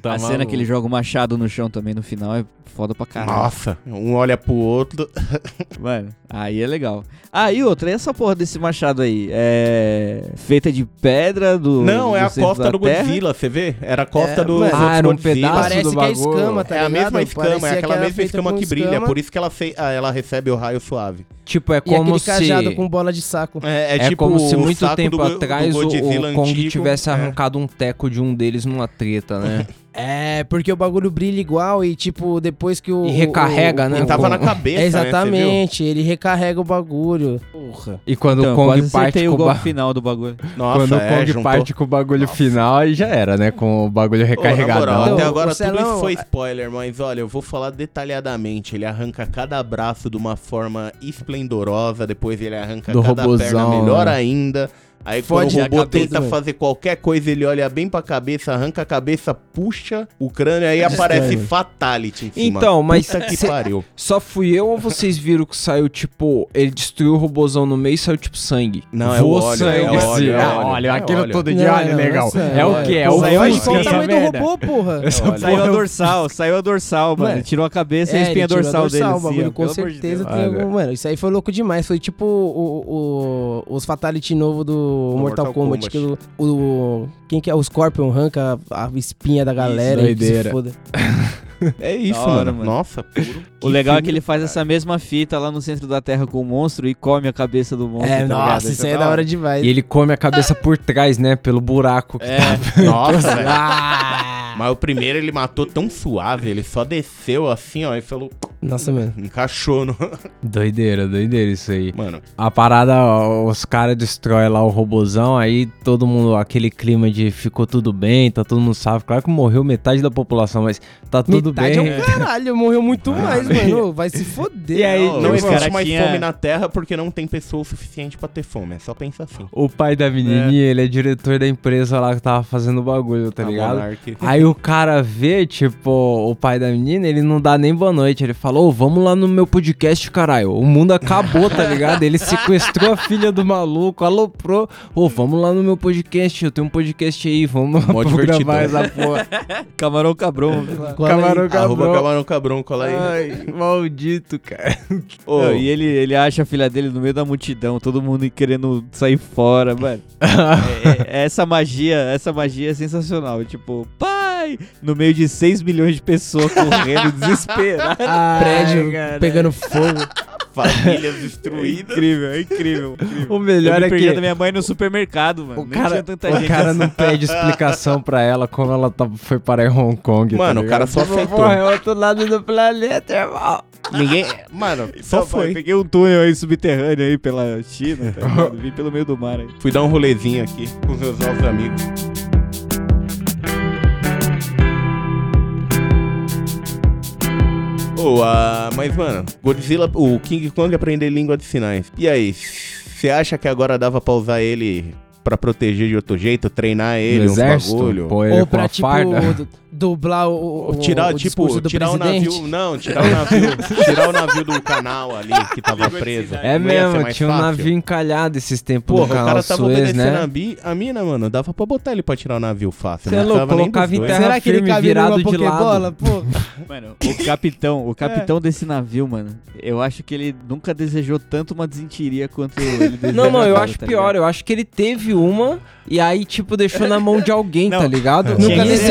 Speaker 1: Tá
Speaker 3: a cena
Speaker 1: maluco.
Speaker 3: que ele joga o machado no chão também no final é foda pra caralho.
Speaker 2: Nossa, um olha pro outro.
Speaker 3: Mano, aí é legal. Ah, e outra, e essa porra desse machado aí? É. feita de pedra do.
Speaker 2: Não, é
Speaker 3: do
Speaker 2: a
Speaker 3: centro
Speaker 2: costa
Speaker 3: da
Speaker 2: do
Speaker 3: terra?
Speaker 2: Godzilla, você vê? Era a costa
Speaker 4: É,
Speaker 2: do
Speaker 4: mano.
Speaker 1: Ah, era um pedaço
Speaker 4: Parece
Speaker 1: do
Speaker 4: que é
Speaker 1: bagulho.
Speaker 4: escama, tá
Speaker 2: é a
Speaker 4: ligado?
Speaker 2: mesma escama,
Speaker 4: Parecia
Speaker 2: é
Speaker 4: que
Speaker 2: aquela
Speaker 4: era
Speaker 2: mesma
Speaker 4: feita
Speaker 2: escama que brilha,
Speaker 4: escama.
Speaker 2: por isso que ela, fe... ah, ela recebe o raio suave.
Speaker 1: Tipo, é
Speaker 4: E
Speaker 1: como
Speaker 4: aquele
Speaker 1: se...
Speaker 4: cajado com bola de saco.
Speaker 2: É,
Speaker 1: É,
Speaker 2: tipo
Speaker 1: como se muito tempo
Speaker 2: do, Go- do
Speaker 1: atrás o, o Kong
Speaker 2: antigo.
Speaker 1: tivesse
Speaker 2: É.
Speaker 1: arrancado um teco de um deles numa treta, né?
Speaker 4: É, porque o bagulho brilha igual e, tipo, depois que o.
Speaker 1: E recarrega,
Speaker 4: o-
Speaker 1: né?
Speaker 4: o-
Speaker 2: Ele tava na cabeça,
Speaker 4: É,
Speaker 2: né,
Speaker 4: exatamente, ele recarrega o bagulho. Porra.
Speaker 1: E quando
Speaker 3: Então,
Speaker 1: o Kong
Speaker 3: quase
Speaker 1: parte com
Speaker 3: o
Speaker 1: o
Speaker 3: golpe
Speaker 1: ba...
Speaker 3: final do bagulho.
Speaker 2: Nossa,
Speaker 1: Quando o
Speaker 2: é,
Speaker 1: Kong
Speaker 2: juntou-
Speaker 1: parte com o bagulho final, aí já era, né? Com o bagulho recarregadão.
Speaker 2: moral, até
Speaker 4: Então,
Speaker 2: agora
Speaker 4: o
Speaker 2: tudo isso foi spoiler, mas olha, eu vou falar detalhadamente. Ele arranca cada braço de uma forma esplendorosa, depois ele arranca
Speaker 1: Do
Speaker 2: cada
Speaker 1: robozão,
Speaker 2: perna melhor
Speaker 1: né?
Speaker 2: ainda. Aí
Speaker 4: Fode
Speaker 2: quando o robô tenta
Speaker 4: mano.
Speaker 2: fazer qualquer coisa, ele olha bem pra cabeça, arranca a cabeça, puxa o crânio, aí aparece
Speaker 4: mano.
Speaker 2: Fatality em cima.
Speaker 1: Então, mas
Speaker 2: Puta que
Speaker 1: cê-
Speaker 2: pariu.
Speaker 1: só fui eu ou vocês viram que saiu, tipo, ele destruiu o robozão no meio e saiu, tipo, sangue?
Speaker 2: Não, é
Speaker 1: Voou
Speaker 2: o óleo,
Speaker 1: sangue,
Speaker 2: é óleo,
Speaker 1: assim.
Speaker 2: é
Speaker 1: Ah,
Speaker 2: óleo,
Speaker 1: olha,
Speaker 2: é
Speaker 1: aquilo
Speaker 2: óleo.
Speaker 1: todo de
Speaker 4: Não,
Speaker 1: óleo,
Speaker 4: não,
Speaker 1: legal.
Speaker 4: essa
Speaker 1: É o quê? É o
Speaker 3: Saiu a
Speaker 1: físico,
Speaker 3: espinha
Speaker 4: Olha o
Speaker 1: essa
Speaker 4: tamanho do
Speaker 1: merda.
Speaker 4: robô, porra.
Speaker 2: Olha.
Speaker 3: Saiu a dorsal, saiu a dorsal, mano.
Speaker 4: Mano,
Speaker 3: Tirou a cabeça e a
Speaker 4: É,
Speaker 3: espinha dorsal, dele.
Speaker 4: bagulho, com certeza tem. Mano, isso aí foi louco demais. Foi tipo os Fatality novo do, Mortal,
Speaker 2: Mortal
Speaker 4: Kombat.
Speaker 2: Kombat.
Speaker 4: Que o, o- quem que é? O Scorpion arranca a, espinha da galera e que se
Speaker 1: doideira.
Speaker 4: foda.
Speaker 2: É isso,
Speaker 3: hora,
Speaker 2: mano.
Speaker 3: mano.
Speaker 2: Nossa, puro.
Speaker 3: O legal é que
Speaker 2: filme
Speaker 3: ele faz essa mesma fita lá no centro da Terra com o monstro e come a cabeça do monstro.
Speaker 4: É,
Speaker 3: tá ligado?
Speaker 4: nossa, isso aí é da hora demais.
Speaker 1: E ele come a cabeça por trás, né? Pelo buraco. que
Speaker 3: É,
Speaker 2: Nossa, velho.
Speaker 4: Ah!
Speaker 2: Mas o primeiro ele matou tão suave, ele só desceu assim, ó, e falou.
Speaker 4: Nossa, mano.
Speaker 2: Encaixou no.
Speaker 1: Doideira, doideira isso aí.
Speaker 2: Mano,
Speaker 1: A parada, ó, os caras destroem lá o robozão, aí todo mundo, aquele clima de ficou tudo bem, tá todo mundo salvo. Claro que morreu metade da população, mas tá tudo
Speaker 4: Metade
Speaker 1: bem.
Speaker 4: é um caralho, morreu muito mais, mano. Vai se foder.
Speaker 1: E aí,
Speaker 2: não,
Speaker 3: não,
Speaker 2: existe mais
Speaker 3: tinha-
Speaker 2: fome na Terra porque não tem pessoa o suficiente pra ter fome. É só pensa assim.
Speaker 1: O pai da menininha, ele é diretor da empresa lá que tava fazendo o bagulho, tá
Speaker 2: A
Speaker 1: ligado?
Speaker 2: Monark.
Speaker 1: Aí o cara vê, tipo, o pai da menina, ele não dá nem boa noite. Ele falou, ô, vamos lá no meu podcast, caralho. O mundo acabou, tá ligado? Ele sequestrou a filha do maluco, aloprou. Ô, vamos lá no meu podcast, eu tenho um podcast aí, vamos
Speaker 2: Mó
Speaker 1: gravar essa porra.
Speaker 3: camarão cabrão.
Speaker 1: Camarão
Speaker 2: Arroba
Speaker 1: cabrão.
Speaker 2: Camarão Cabrão, cola aí.
Speaker 1: Ai, maldito, cara.
Speaker 2: Ô,
Speaker 3: Não, e ele, ele acha a filha dele no meio da multidão, todo mundo querendo sair fora, mano. É- é- essa magia, essa magia é sensacional. Tipo, pai! No meio de 6 milhões de pessoas correndo, desesperado.
Speaker 4: Prédio
Speaker 3: cara.
Speaker 4: pegando fogo.
Speaker 2: famílias
Speaker 3: É
Speaker 2: destruídas.
Speaker 3: incrível, é incrível. incrível.
Speaker 1: O melhor
Speaker 3: eu me
Speaker 1: é que
Speaker 3: da minha mãe no supermercado, mano.
Speaker 1: o
Speaker 3: Nem
Speaker 1: cara,
Speaker 3: tinha tanta
Speaker 1: o
Speaker 3: gente
Speaker 1: cara
Speaker 3: assim.
Speaker 1: não pede explicação pra ela como ela tá, foi parar em Hong Kong. tá
Speaker 2: Mano, o
Speaker 1: ligado?
Speaker 2: cara só
Speaker 1: Tipo,
Speaker 2: aceitou.
Speaker 1: porra, é outro lado do planeta, irmão.
Speaker 2: Ninguém. Mano, só
Speaker 3: Então, pai,
Speaker 2: foi.
Speaker 3: Peguei um túnel aí subterrâneo aí pela China, tá? Vim pelo meio do mar aí.
Speaker 2: Fui dar um rolezinho aqui com os meus novos amigos. Ah, mas mano, Godzilla, o King Kong aprender língua de sinais. E aí, você acha que agora dava pra usar ele pra proteger de outro jeito, treinar ele,
Speaker 1: No
Speaker 2: uns
Speaker 1: exército,
Speaker 2: bagulho?
Speaker 1: pô ele
Speaker 4: Ou
Speaker 1: com
Speaker 4: pra,
Speaker 1: a
Speaker 4: tipo,
Speaker 1: farda.
Speaker 4: Du- dublar o, o,
Speaker 2: tirar,
Speaker 4: o
Speaker 2: tipo,
Speaker 4: do
Speaker 2: tirar o navio. Não, tirar o navio. tirar o navio do canal ali que tava preso.
Speaker 1: É mesmo, tinha um
Speaker 2: fácil?
Speaker 1: navio encalhado esses tempos
Speaker 2: Porra,
Speaker 1: no
Speaker 2: o
Speaker 1: canal
Speaker 2: cara tava
Speaker 1: Suez, né?
Speaker 2: a, bi, a mina, mano. Dava pra botar ele pra tirar o navio fácil.
Speaker 1: Cê é
Speaker 2: não
Speaker 1: louco, colocava em terra
Speaker 4: Será que ele cabe
Speaker 1: virado de lado.
Speaker 4: Pô,
Speaker 3: Mano, o capitão, o capitão desse navio, mano, eu acho que ele nunca desejou tanto uma desentiria quanto ele desejou.
Speaker 1: Não, não, eu
Speaker 3: agora,
Speaker 1: acho
Speaker 3: tá
Speaker 1: pior.
Speaker 3: ligado?
Speaker 1: Eu acho que ele teve uma e aí, tipo, deixou na mão de alguém, tá ligado? Nunca
Speaker 3: que
Speaker 1: nesse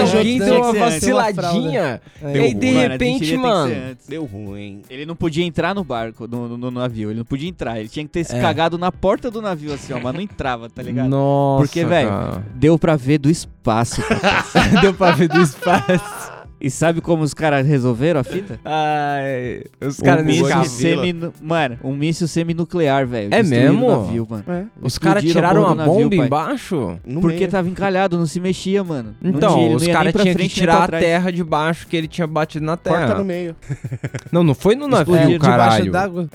Speaker 3: antes.
Speaker 1: vaciladinha. E aí, de
Speaker 3: Mano,
Speaker 1: repente, mano.
Speaker 2: Deu ruim.
Speaker 3: Ele não podia entrar no barco, no, no- no navio. Ele não podia entrar. Ele tinha que ter se
Speaker 4: É.
Speaker 3: cagado na porta do navio, assim, ó. Mas não entrava, tá ligado?
Speaker 1: Nossa,
Speaker 3: Porque, velho. Deu pra ver do espaço. cara.
Speaker 1: Deu pra ver do espaço.
Speaker 3: e sabe como os caras resolveram a fita?
Speaker 1: Ai, os
Speaker 3: Um
Speaker 1: caras
Speaker 3: míssil
Speaker 1: nesse
Speaker 2: Godzilla.
Speaker 3: seminu... Mano, um míssil seminuclear, velho.
Speaker 1: É mesmo?
Speaker 3: Navio, mano.
Speaker 2: É.
Speaker 1: Os caras
Speaker 3: a
Speaker 1: tiraram a
Speaker 3: navio,
Speaker 1: bomba
Speaker 3: pai.
Speaker 2: No
Speaker 1: embaixo?
Speaker 3: Porque
Speaker 2: meio.
Speaker 3: tava encalhado, não se mexia, mano. Não
Speaker 1: Então,
Speaker 3: tinha-
Speaker 1: os caras
Speaker 3: pra
Speaker 1: tinham que tirar a terra de baixo que ele tinha batido na
Speaker 2: Corta
Speaker 1: terra.
Speaker 2: no meio.
Speaker 1: Não, não foi no navio,
Speaker 3: Explodiram
Speaker 1: caralho.
Speaker 4: Debaixo d'água.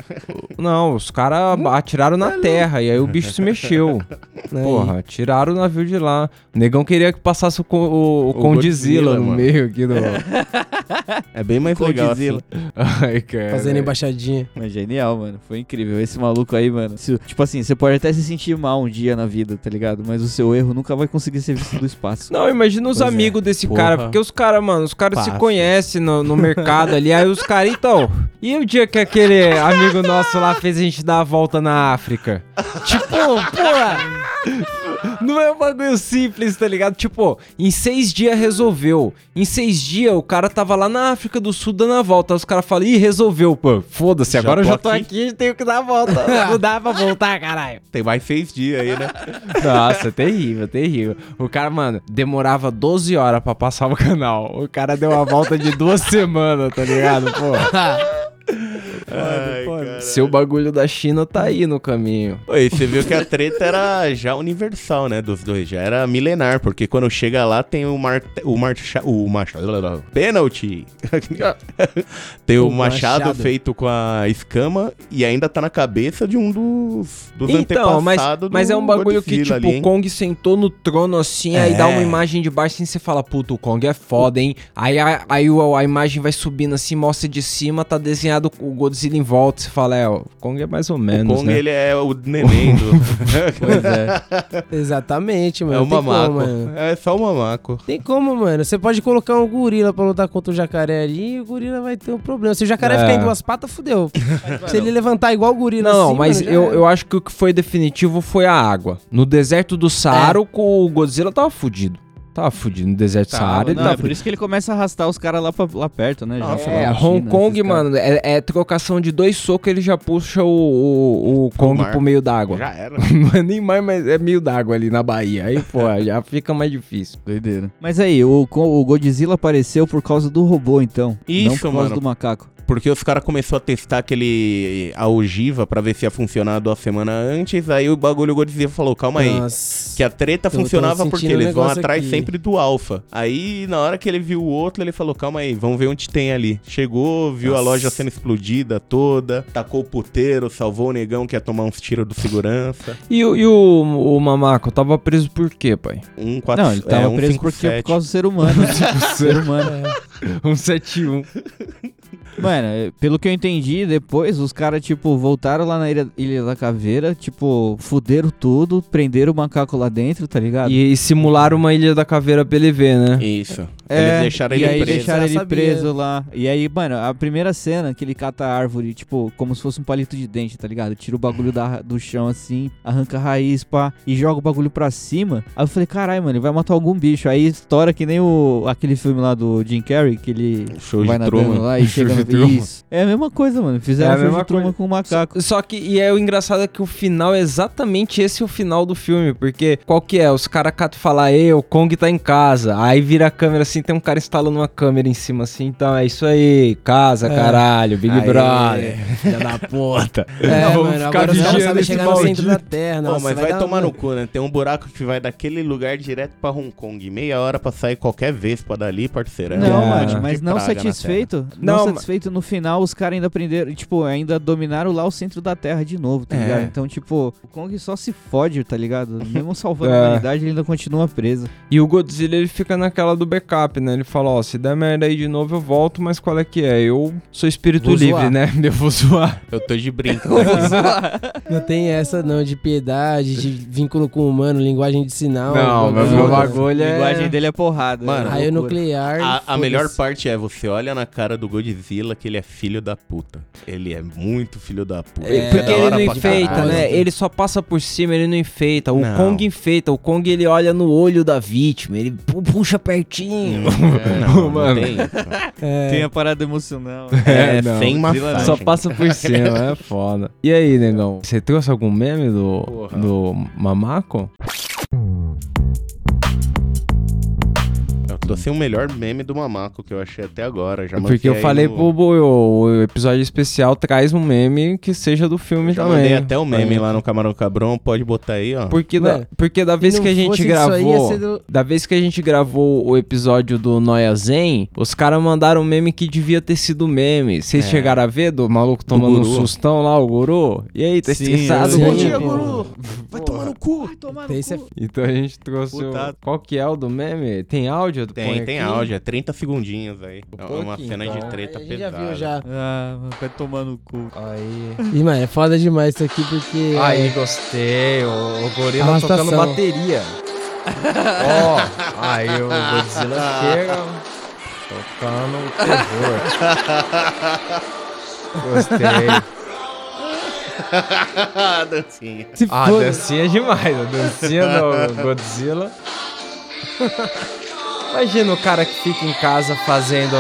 Speaker 1: Não, os caras atiraram na terra e aí o bicho se mexeu.
Speaker 4: Aí.
Speaker 1: Porra, tiraram o navio de lá. O negão queria que passasse o, o, o
Speaker 2: O Godzilla,
Speaker 1: no
Speaker 2: mano.
Speaker 1: meio aqui do.
Speaker 2: É bem mais legal assim.
Speaker 1: Ai, cara.
Speaker 4: Fazendo embaixadinha.
Speaker 3: Mas genial, mano. Foi incrível. Esse maluco aí, mano. se- tipo assim, você pode até se sentir mal um dia na vida, tá ligado? Mas o seu erro nunca vai conseguir ser visto do espaço.
Speaker 1: Não, imagina os
Speaker 2: Pois é.
Speaker 1: amigos desse
Speaker 2: Porra.
Speaker 1: cara, porque os caras, mano, os caras se conhecem no, no mercado ali, aí os caras, então, e o dia que aquele amigo nosso lá fez a gente dar a volta na África? tipo, porra, não é um bagulho simples, tá ligado? Tipo, em seis dias resolveu. Em seis dias o cara tava lá na África do Sul dando a volta, aí os caras falam, ih, resolveu, pô, foda-se, agora eu já tô
Speaker 2: aqui.
Speaker 1: aqui e tenho que dar a volta, não dá pra voltar, caralho.
Speaker 2: Tem mais seis dias aí, né?
Speaker 1: Nossa, terrível, terrível. O cara, mano, demorava 12 horas pra passar o canal. O cara deu uma volta de duas semanas, tá ligado? Pô,
Speaker 2: Ai, cara.
Speaker 1: seu bagulho da China tá aí no caminho.
Speaker 2: Oi, você viu que a treta era já universal, né, dos dois, já era milenar, porque quando chega lá tem o mar o marcha o machado, pênalti. tem o,
Speaker 4: O
Speaker 2: machado,
Speaker 4: machado.
Speaker 2: feito com a escama e ainda tá na cabeça de um dos dos
Speaker 1: Então, mas,
Speaker 2: antepassados
Speaker 1: mas
Speaker 2: do
Speaker 1: é um bagulho que, tipo,
Speaker 2: ali,
Speaker 1: o Kong sentou no trono assim, aí
Speaker 2: É.
Speaker 1: dá uma imagem de baixo assim, você fala, puta, o Kong é foda, hein? Aí, a, aí o- a imagem vai subindo assim, mostra de cima, tá desenhado o Godzilla em volta, você fala, é, o Kong é mais ou
Speaker 2: O
Speaker 1: menos,
Speaker 2: Kong,
Speaker 1: né?
Speaker 2: ele é o neném do...
Speaker 3: Pois é.
Speaker 4: Exatamente, mano.
Speaker 2: é o
Speaker 4: como,
Speaker 2: mamaco.
Speaker 4: mano.
Speaker 2: é só o mamaco.
Speaker 4: Tem como, mano. Você pode colocar um gorila pra lutar contra o jacaré ali e o gorila vai ter um problema. Se o jacaré
Speaker 1: É.
Speaker 4: ficar em duas patas, fudeu. Se ele levantar igual o gorila
Speaker 1: Não,
Speaker 4: assim,
Speaker 1: mas
Speaker 4: mano,
Speaker 1: eu, eu acho que o que foi definitivo foi a água. No deserto do Saara,
Speaker 4: É.
Speaker 1: o Godzilla tava fudido. Tava fudido. No deserto
Speaker 2: Tava,
Speaker 1: Saara, ele
Speaker 3: Não,
Speaker 1: tava
Speaker 3: é por isso que ele começa a arrastar os caras lá, pra- lá perto, né? Lá,
Speaker 1: É,
Speaker 3: na
Speaker 1: Hong
Speaker 3: China,
Speaker 1: Kong, mano, é, é trocação de dois socos, ele já puxa o, o, o Kong pro meio d'água.
Speaker 2: Já era.
Speaker 1: Não é nem mais, mas é meio d'água ali na Bahia. Aí, pô, já fica mais difícil.
Speaker 3: Doideira. Mas aí, o, o Godzilla apareceu por causa do robô, então. não
Speaker 2: Isso,
Speaker 3: por causa
Speaker 2: mano.
Speaker 3: do macaco.
Speaker 2: Porque os caras começaram a testar aquele a ogiva pra ver se ia funcionar duas semanas antes. Aí o bagulho Godzilla falou: calma aí.
Speaker 4: Nossa.
Speaker 2: Que a treta
Speaker 4: Eu
Speaker 2: funcionava porque
Speaker 4: um
Speaker 2: eles vão atrás
Speaker 4: aqui.
Speaker 2: sempre do alfa. Aí, na hora que ele viu o outro, ele falou: calma aí, vamos ver onde tem ali. Chegou, viu a
Speaker 4: Nossa.
Speaker 2: loja sendo explodida toda, tacou o puteiro, salvou o negão que ia tomar uns tiros do segurança.
Speaker 1: E, o- e o, o Mamaco tava preso por quê, pai?
Speaker 2: Um 4,
Speaker 3: Não, ele tava
Speaker 2: é, um
Speaker 3: preso porque por causa do ser humano. ser humano.
Speaker 1: Um 71.
Speaker 3: Mano, pelo que eu entendi, depois os caras, tipo, voltaram lá na Ilha, Ilha da Caveira, tipo, fuderam tudo, prenderam o macaco lá dentro, tá ligado?
Speaker 1: E, e simularam uma Ilha da Caveira pra ele ver, né?
Speaker 2: Isso.
Speaker 3: É,
Speaker 2: eles deixaram
Speaker 3: e
Speaker 2: ele
Speaker 3: aí
Speaker 2: preso.
Speaker 3: deixaram ele preso lá. E aí, mano, a primeira cena que ele cata a árvore, tipo, como se fosse um palito de dente, tá ligado? Tira o bagulho da, do chão assim, arranca a raiz, pá, e joga o bagulho pra cima. Aí eu falei, caralho, mano, ele vai matar algum bicho. Aí estoura que nem o, aquele filme lá do Jim Carrey, que ele
Speaker 2: Show
Speaker 3: vai nadando lá e chega no. Isso. É a mesma coisa, mano. Fizeram
Speaker 1: É
Speaker 3: show de
Speaker 1: coisa.
Speaker 3: com o macaco.
Speaker 1: Só que, e é o engraçado é que o final é exatamente esse o final do filme, porque qual que é? Os caras catam e falam, ei, o Kong tá em casa, aí vira a câmera assim, tem um cara instalando uma câmera em cima assim, então é isso aí, casa,
Speaker 4: É.
Speaker 1: caralho, Big
Speaker 2: Aê.
Speaker 1: Brother, filha da puta.
Speaker 4: É,
Speaker 1: Vamos
Speaker 4: mano,
Speaker 1: ficar
Speaker 4: agora os caras
Speaker 1: vigiando
Speaker 4: sabem
Speaker 1: esse
Speaker 4: chegar no centro da
Speaker 1: maldito.
Speaker 4: terra.
Speaker 2: Pô,
Speaker 4: Nossa,
Speaker 2: mas vai,
Speaker 4: dar
Speaker 2: tomar
Speaker 4: uma-
Speaker 2: no cu, né? Tem um buraco que vai daquele lugar direto pra Hong Kong. Meia hora pra sair qualquer vez pra dali, parceiro. É
Speaker 3: Não,
Speaker 1: É.
Speaker 3: mano, mas não satisfeito. Não,
Speaker 1: Não,
Speaker 3: satisfeito no final, os caras ainda aprenderam, tipo, ainda dominaram lá o centro da Terra de novo, tá
Speaker 2: É.
Speaker 3: ligado? Então, tipo, o Kong só se fode, tá ligado? Mesmo salvando
Speaker 1: É.
Speaker 3: a humanidade, ele ainda continua preso.
Speaker 1: E o Godzilla ele fica naquela do backup, né? Ele fala, ó, se der merda aí de novo eu volto, mas qual é que é? Eu sou espírito
Speaker 4: Vou
Speaker 1: livre,
Speaker 4: zoar.
Speaker 1: né? Eu vou zoar.
Speaker 2: Eu tô de brinco. né?
Speaker 4: Não tem essa não, de piedade, de vínculo com o humano, linguagem de sinal.
Speaker 1: Não, mas meu
Speaker 3: A
Speaker 1: bagulho é...
Speaker 3: linguagem dele é porrada.
Speaker 2: Mano,
Speaker 3: é uma
Speaker 4: Raio nuclear.
Speaker 2: A, a melhor parte é você olha na cara do Godzilla que ele é filho da puta. Ele é muito filho da puta.
Speaker 1: É,
Speaker 2: é
Speaker 1: porque ele não enfeita,
Speaker 2: caralho.
Speaker 1: né? Ele só passa por cima, ele não enfeita. O
Speaker 2: Não.
Speaker 1: Kong enfeita. O Kong ele olha no olho da vítima, ele pu- puxa pertinho.
Speaker 2: É, não, não
Speaker 1: Mano.
Speaker 2: tem.
Speaker 4: É,
Speaker 3: Tem a parada emocional.
Speaker 2: É,
Speaker 1: não,
Speaker 2: sem massagem.
Speaker 1: Só passa por cima, é foda. E aí, negão? Você trouxe algum meme do,
Speaker 2: Porra.
Speaker 1: do Mamaco?
Speaker 2: Eu trouxe o melhor meme do Mamaco que eu achei até agora. Já
Speaker 1: Porque eu
Speaker 2: aí
Speaker 1: falei
Speaker 2: no-
Speaker 1: pro Boi, o, episódio especial traz um meme que seja do filme
Speaker 2: Já
Speaker 1: também.
Speaker 2: mandei até o meme
Speaker 1: É.
Speaker 2: lá no Camarão Cabrão, pode botar aí, ó.
Speaker 1: Porque da, porque da vez que a gente
Speaker 4: aí,
Speaker 1: gravou.
Speaker 4: ser do-
Speaker 1: Da vez que a gente gravou o episódio do Noia Zen, os caras mandaram um meme que devia ter sido meme. Vocês
Speaker 2: É.
Speaker 1: chegaram a ver do maluco tomando um sustão lá, o guru? E aí, tá
Speaker 3: Sim,
Speaker 1: estressado?
Speaker 4: Bom dia,
Speaker 2: guru. Vai tomar no cu.
Speaker 4: Esse é
Speaker 1: Então a gente trouxe. O... Qual que é o do meme? Tem áudio?
Speaker 2: Tem, tem
Speaker 1: aqui?
Speaker 2: áudio, é 30 segundinhos aí. É uma cena de
Speaker 1: então.
Speaker 2: treta
Speaker 4: a gente já
Speaker 2: pesada.
Speaker 4: viu já.
Speaker 3: Ah, vai tomar no cu.
Speaker 1: Aí.
Speaker 4: E, mano, é foda demais isso aqui porque.
Speaker 1: Aí,
Speaker 4: é,
Speaker 1: gostei. O, o gorila
Speaker 4: Arrastação.
Speaker 1: tocando bateria. Ó, aí o Godzilla chega tocando terror. Gostei.
Speaker 2: Dancinha.
Speaker 4: se
Speaker 1: Ah, a dancinha é demais. A dancinha do Godzilla. Imagina o cara que fica em casa fazendo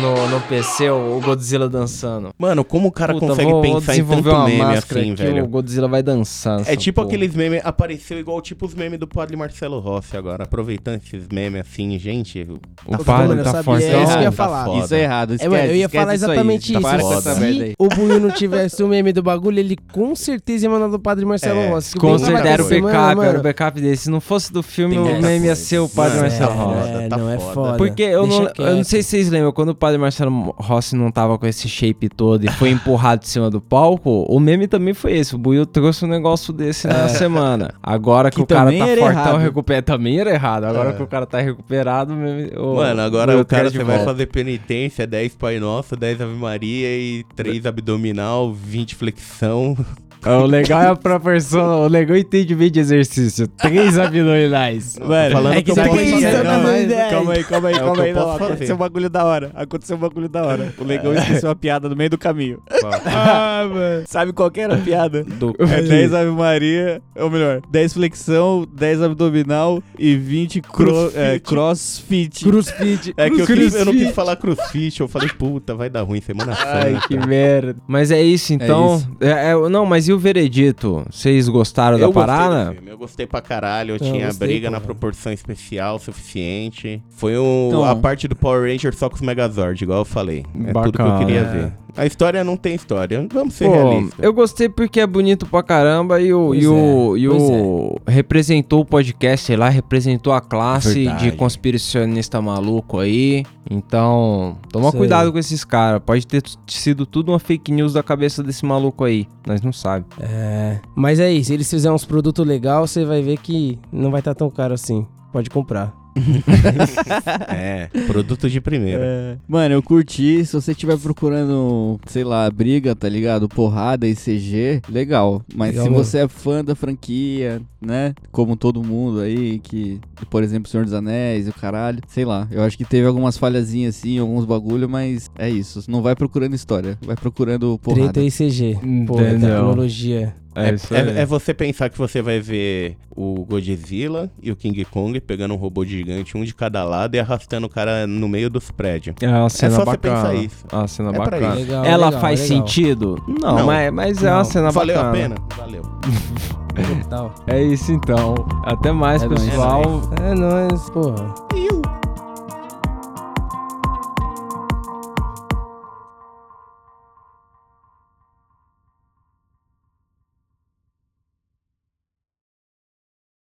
Speaker 1: no, no PC o Godzilla dançando.
Speaker 2: Mano, como o cara
Speaker 1: Puta,
Speaker 2: consegue
Speaker 1: vou, vou
Speaker 2: pensar em
Speaker 1: desenvolver
Speaker 2: tanto
Speaker 1: uma
Speaker 2: meme
Speaker 1: máscara
Speaker 2: assim,
Speaker 1: que
Speaker 2: velho?
Speaker 1: o Godzilla vai dançar.
Speaker 2: É tipo
Speaker 1: porra.
Speaker 2: aqueles memes, apareceu igual tipo os memes do Padre Marcelo Rossi agora. Aproveitando esses memes assim, gente.
Speaker 1: O
Speaker 2: tá
Speaker 1: padre tá fortão.
Speaker 4: É isso que eu ia
Speaker 2: tá
Speaker 4: falar.
Speaker 2: foda.
Speaker 3: Isso é errado.
Speaker 4: É,
Speaker 3: Esquece,
Speaker 4: mano, eu ia falar
Speaker 3: isso aí.
Speaker 4: exatamente
Speaker 3: Tá
Speaker 4: isso.
Speaker 3: essa
Speaker 4: Se o Buiu não tivesse o meme do bagulho, ele com certeza ia mandar do Padre Marcelo
Speaker 2: É,
Speaker 4: Rossi.
Speaker 1: Com certeza era o backup, era o
Speaker 4: mano.
Speaker 1: backup dele. Se não fosse do filme, o meme ia ser o padre
Speaker 2: Mano,
Speaker 1: Marcelo
Speaker 2: é,
Speaker 1: Rossi.
Speaker 4: É,
Speaker 2: tá
Speaker 4: não é
Speaker 2: foda.
Speaker 4: foda.
Speaker 1: Porque eu não, eu não sei se vocês lembram, quando o padre Marcelo Rossi não tava com esse shape todo e foi empurrado de cima do palco, o meme também foi esse. O Buiu trouxe um negócio desse na semana. Agora que,
Speaker 3: Que
Speaker 1: o cara tá fortão,
Speaker 3: errado.
Speaker 1: recupera. Também era errado. Agora
Speaker 2: É.
Speaker 1: que o cara tá recuperado, o meme. O,
Speaker 2: Mano, agora o cara você vai fazer penitência, 10 Pai Nosso, 10 Ave Maria e 3 abdominal, 20 flexão.
Speaker 1: O legal é a proporção. O legal é entendimento de exercício. Três abdominais.
Speaker 3: Mano,
Speaker 2: falando
Speaker 3: é
Speaker 2: que
Speaker 3: que
Speaker 2: eu
Speaker 3: tem
Speaker 2: posso
Speaker 3: isso,
Speaker 2: fazer.
Speaker 3: não,
Speaker 4: Não,
Speaker 3: mas- Calma aí, calma aí,
Speaker 2: É
Speaker 3: calma aí. Não, aconteceu um bagulho da hora. Aconteceu um bagulho da hora. O legal esqueceu a piada no meio do caminho. Ah, mano. Sabe qual que era a piada?
Speaker 2: Do-
Speaker 3: É 10 Ave Maria, ou melhor, 10 flexão, 10 abdominal e 20 cro é, crossfit.
Speaker 4: Crossfit.
Speaker 2: É que eu, quis, eu não
Speaker 1: Crossfit.
Speaker 2: quis falar crossfit, eu falei, puta, vai dar ruim semana
Speaker 1: Ai,
Speaker 2: santa.
Speaker 1: que merda. Mas é isso, então.
Speaker 3: isso.
Speaker 1: É, é, não, mas e o veredito? Vocês gostaram da
Speaker 2: Eu do
Speaker 1: parada?
Speaker 2: filme, eu gostei pra caralho, eu
Speaker 4: Eu
Speaker 2: tinha
Speaker 4: gostei,
Speaker 2: briga na proporção especial suficiente. Foi um,
Speaker 3: Então-
Speaker 2: a parte do Power Ranger só com os Megazord, igual eu falei. É tudo que eu
Speaker 1: Bacana.
Speaker 2: queria
Speaker 4: É.
Speaker 2: ver. A história não tem história, vamos ser
Speaker 1: Pô,
Speaker 2: realistas.
Speaker 1: eu gostei porque é bonito pra caramba e o,
Speaker 4: Pois
Speaker 1: e o,
Speaker 4: é,
Speaker 1: e o representou o podcast, sei lá, representou a classe
Speaker 2: Verdade.
Speaker 1: de conspiracionista maluco aí. Então, toma
Speaker 4: Isso
Speaker 1: cuidado
Speaker 4: aí.
Speaker 1: com esses caras. Pode ter sido tudo uma fake news da cabeça desse maluco aí. Nós não sabe.
Speaker 4: É. Mas é isso, se eles fizerem uns produtos legais, você vai ver que não vai estar tão caro assim. Pode comprar.
Speaker 2: É, produto de primeira.
Speaker 3: É. Mano, eu curti. Se você estiver procurando, sei lá, briga, tá ligado? Porrada e CG, legal. Mas
Speaker 4: Legal
Speaker 3: se
Speaker 4: mesmo.
Speaker 3: você é fã da franquia, né? Como todo mundo aí, que, por exemplo, Senhor dos Anéis e o caralho, sei lá. Eu acho que teve algumas falhazinhas assim, alguns bagulho, mas é isso. Não vai procurando história, vai procurando porrada.
Speaker 4: Treta e CG. Pô,
Speaker 1: Entendeu.
Speaker 4: tecnologia.
Speaker 1: É,
Speaker 2: É, é- é você pensar que você vai ver o Godzilla e o King Kong pegando um robô gigante, um de cada lado, e arrastando o cara no meio dos prédios.
Speaker 1: É uma cena
Speaker 2: só você
Speaker 1: bacana.
Speaker 2: pensar isso.
Speaker 1: É uma cena
Speaker 2: É
Speaker 1: bacana.
Speaker 2: isso.
Speaker 4: Legal,
Speaker 1: Ela
Speaker 4: legal,
Speaker 1: faz
Speaker 4: legal.
Speaker 1: sentido? Não,
Speaker 2: Não.
Speaker 1: mas, mas é
Speaker 4: Não.
Speaker 1: uma cena
Speaker 2: Valeu
Speaker 1: bacana.
Speaker 2: a pena? Valeu.
Speaker 4: Total.
Speaker 1: É isso então. Até mais,
Speaker 3: É nóis.
Speaker 1: pessoal.
Speaker 4: É nóis, porra.
Speaker 2: E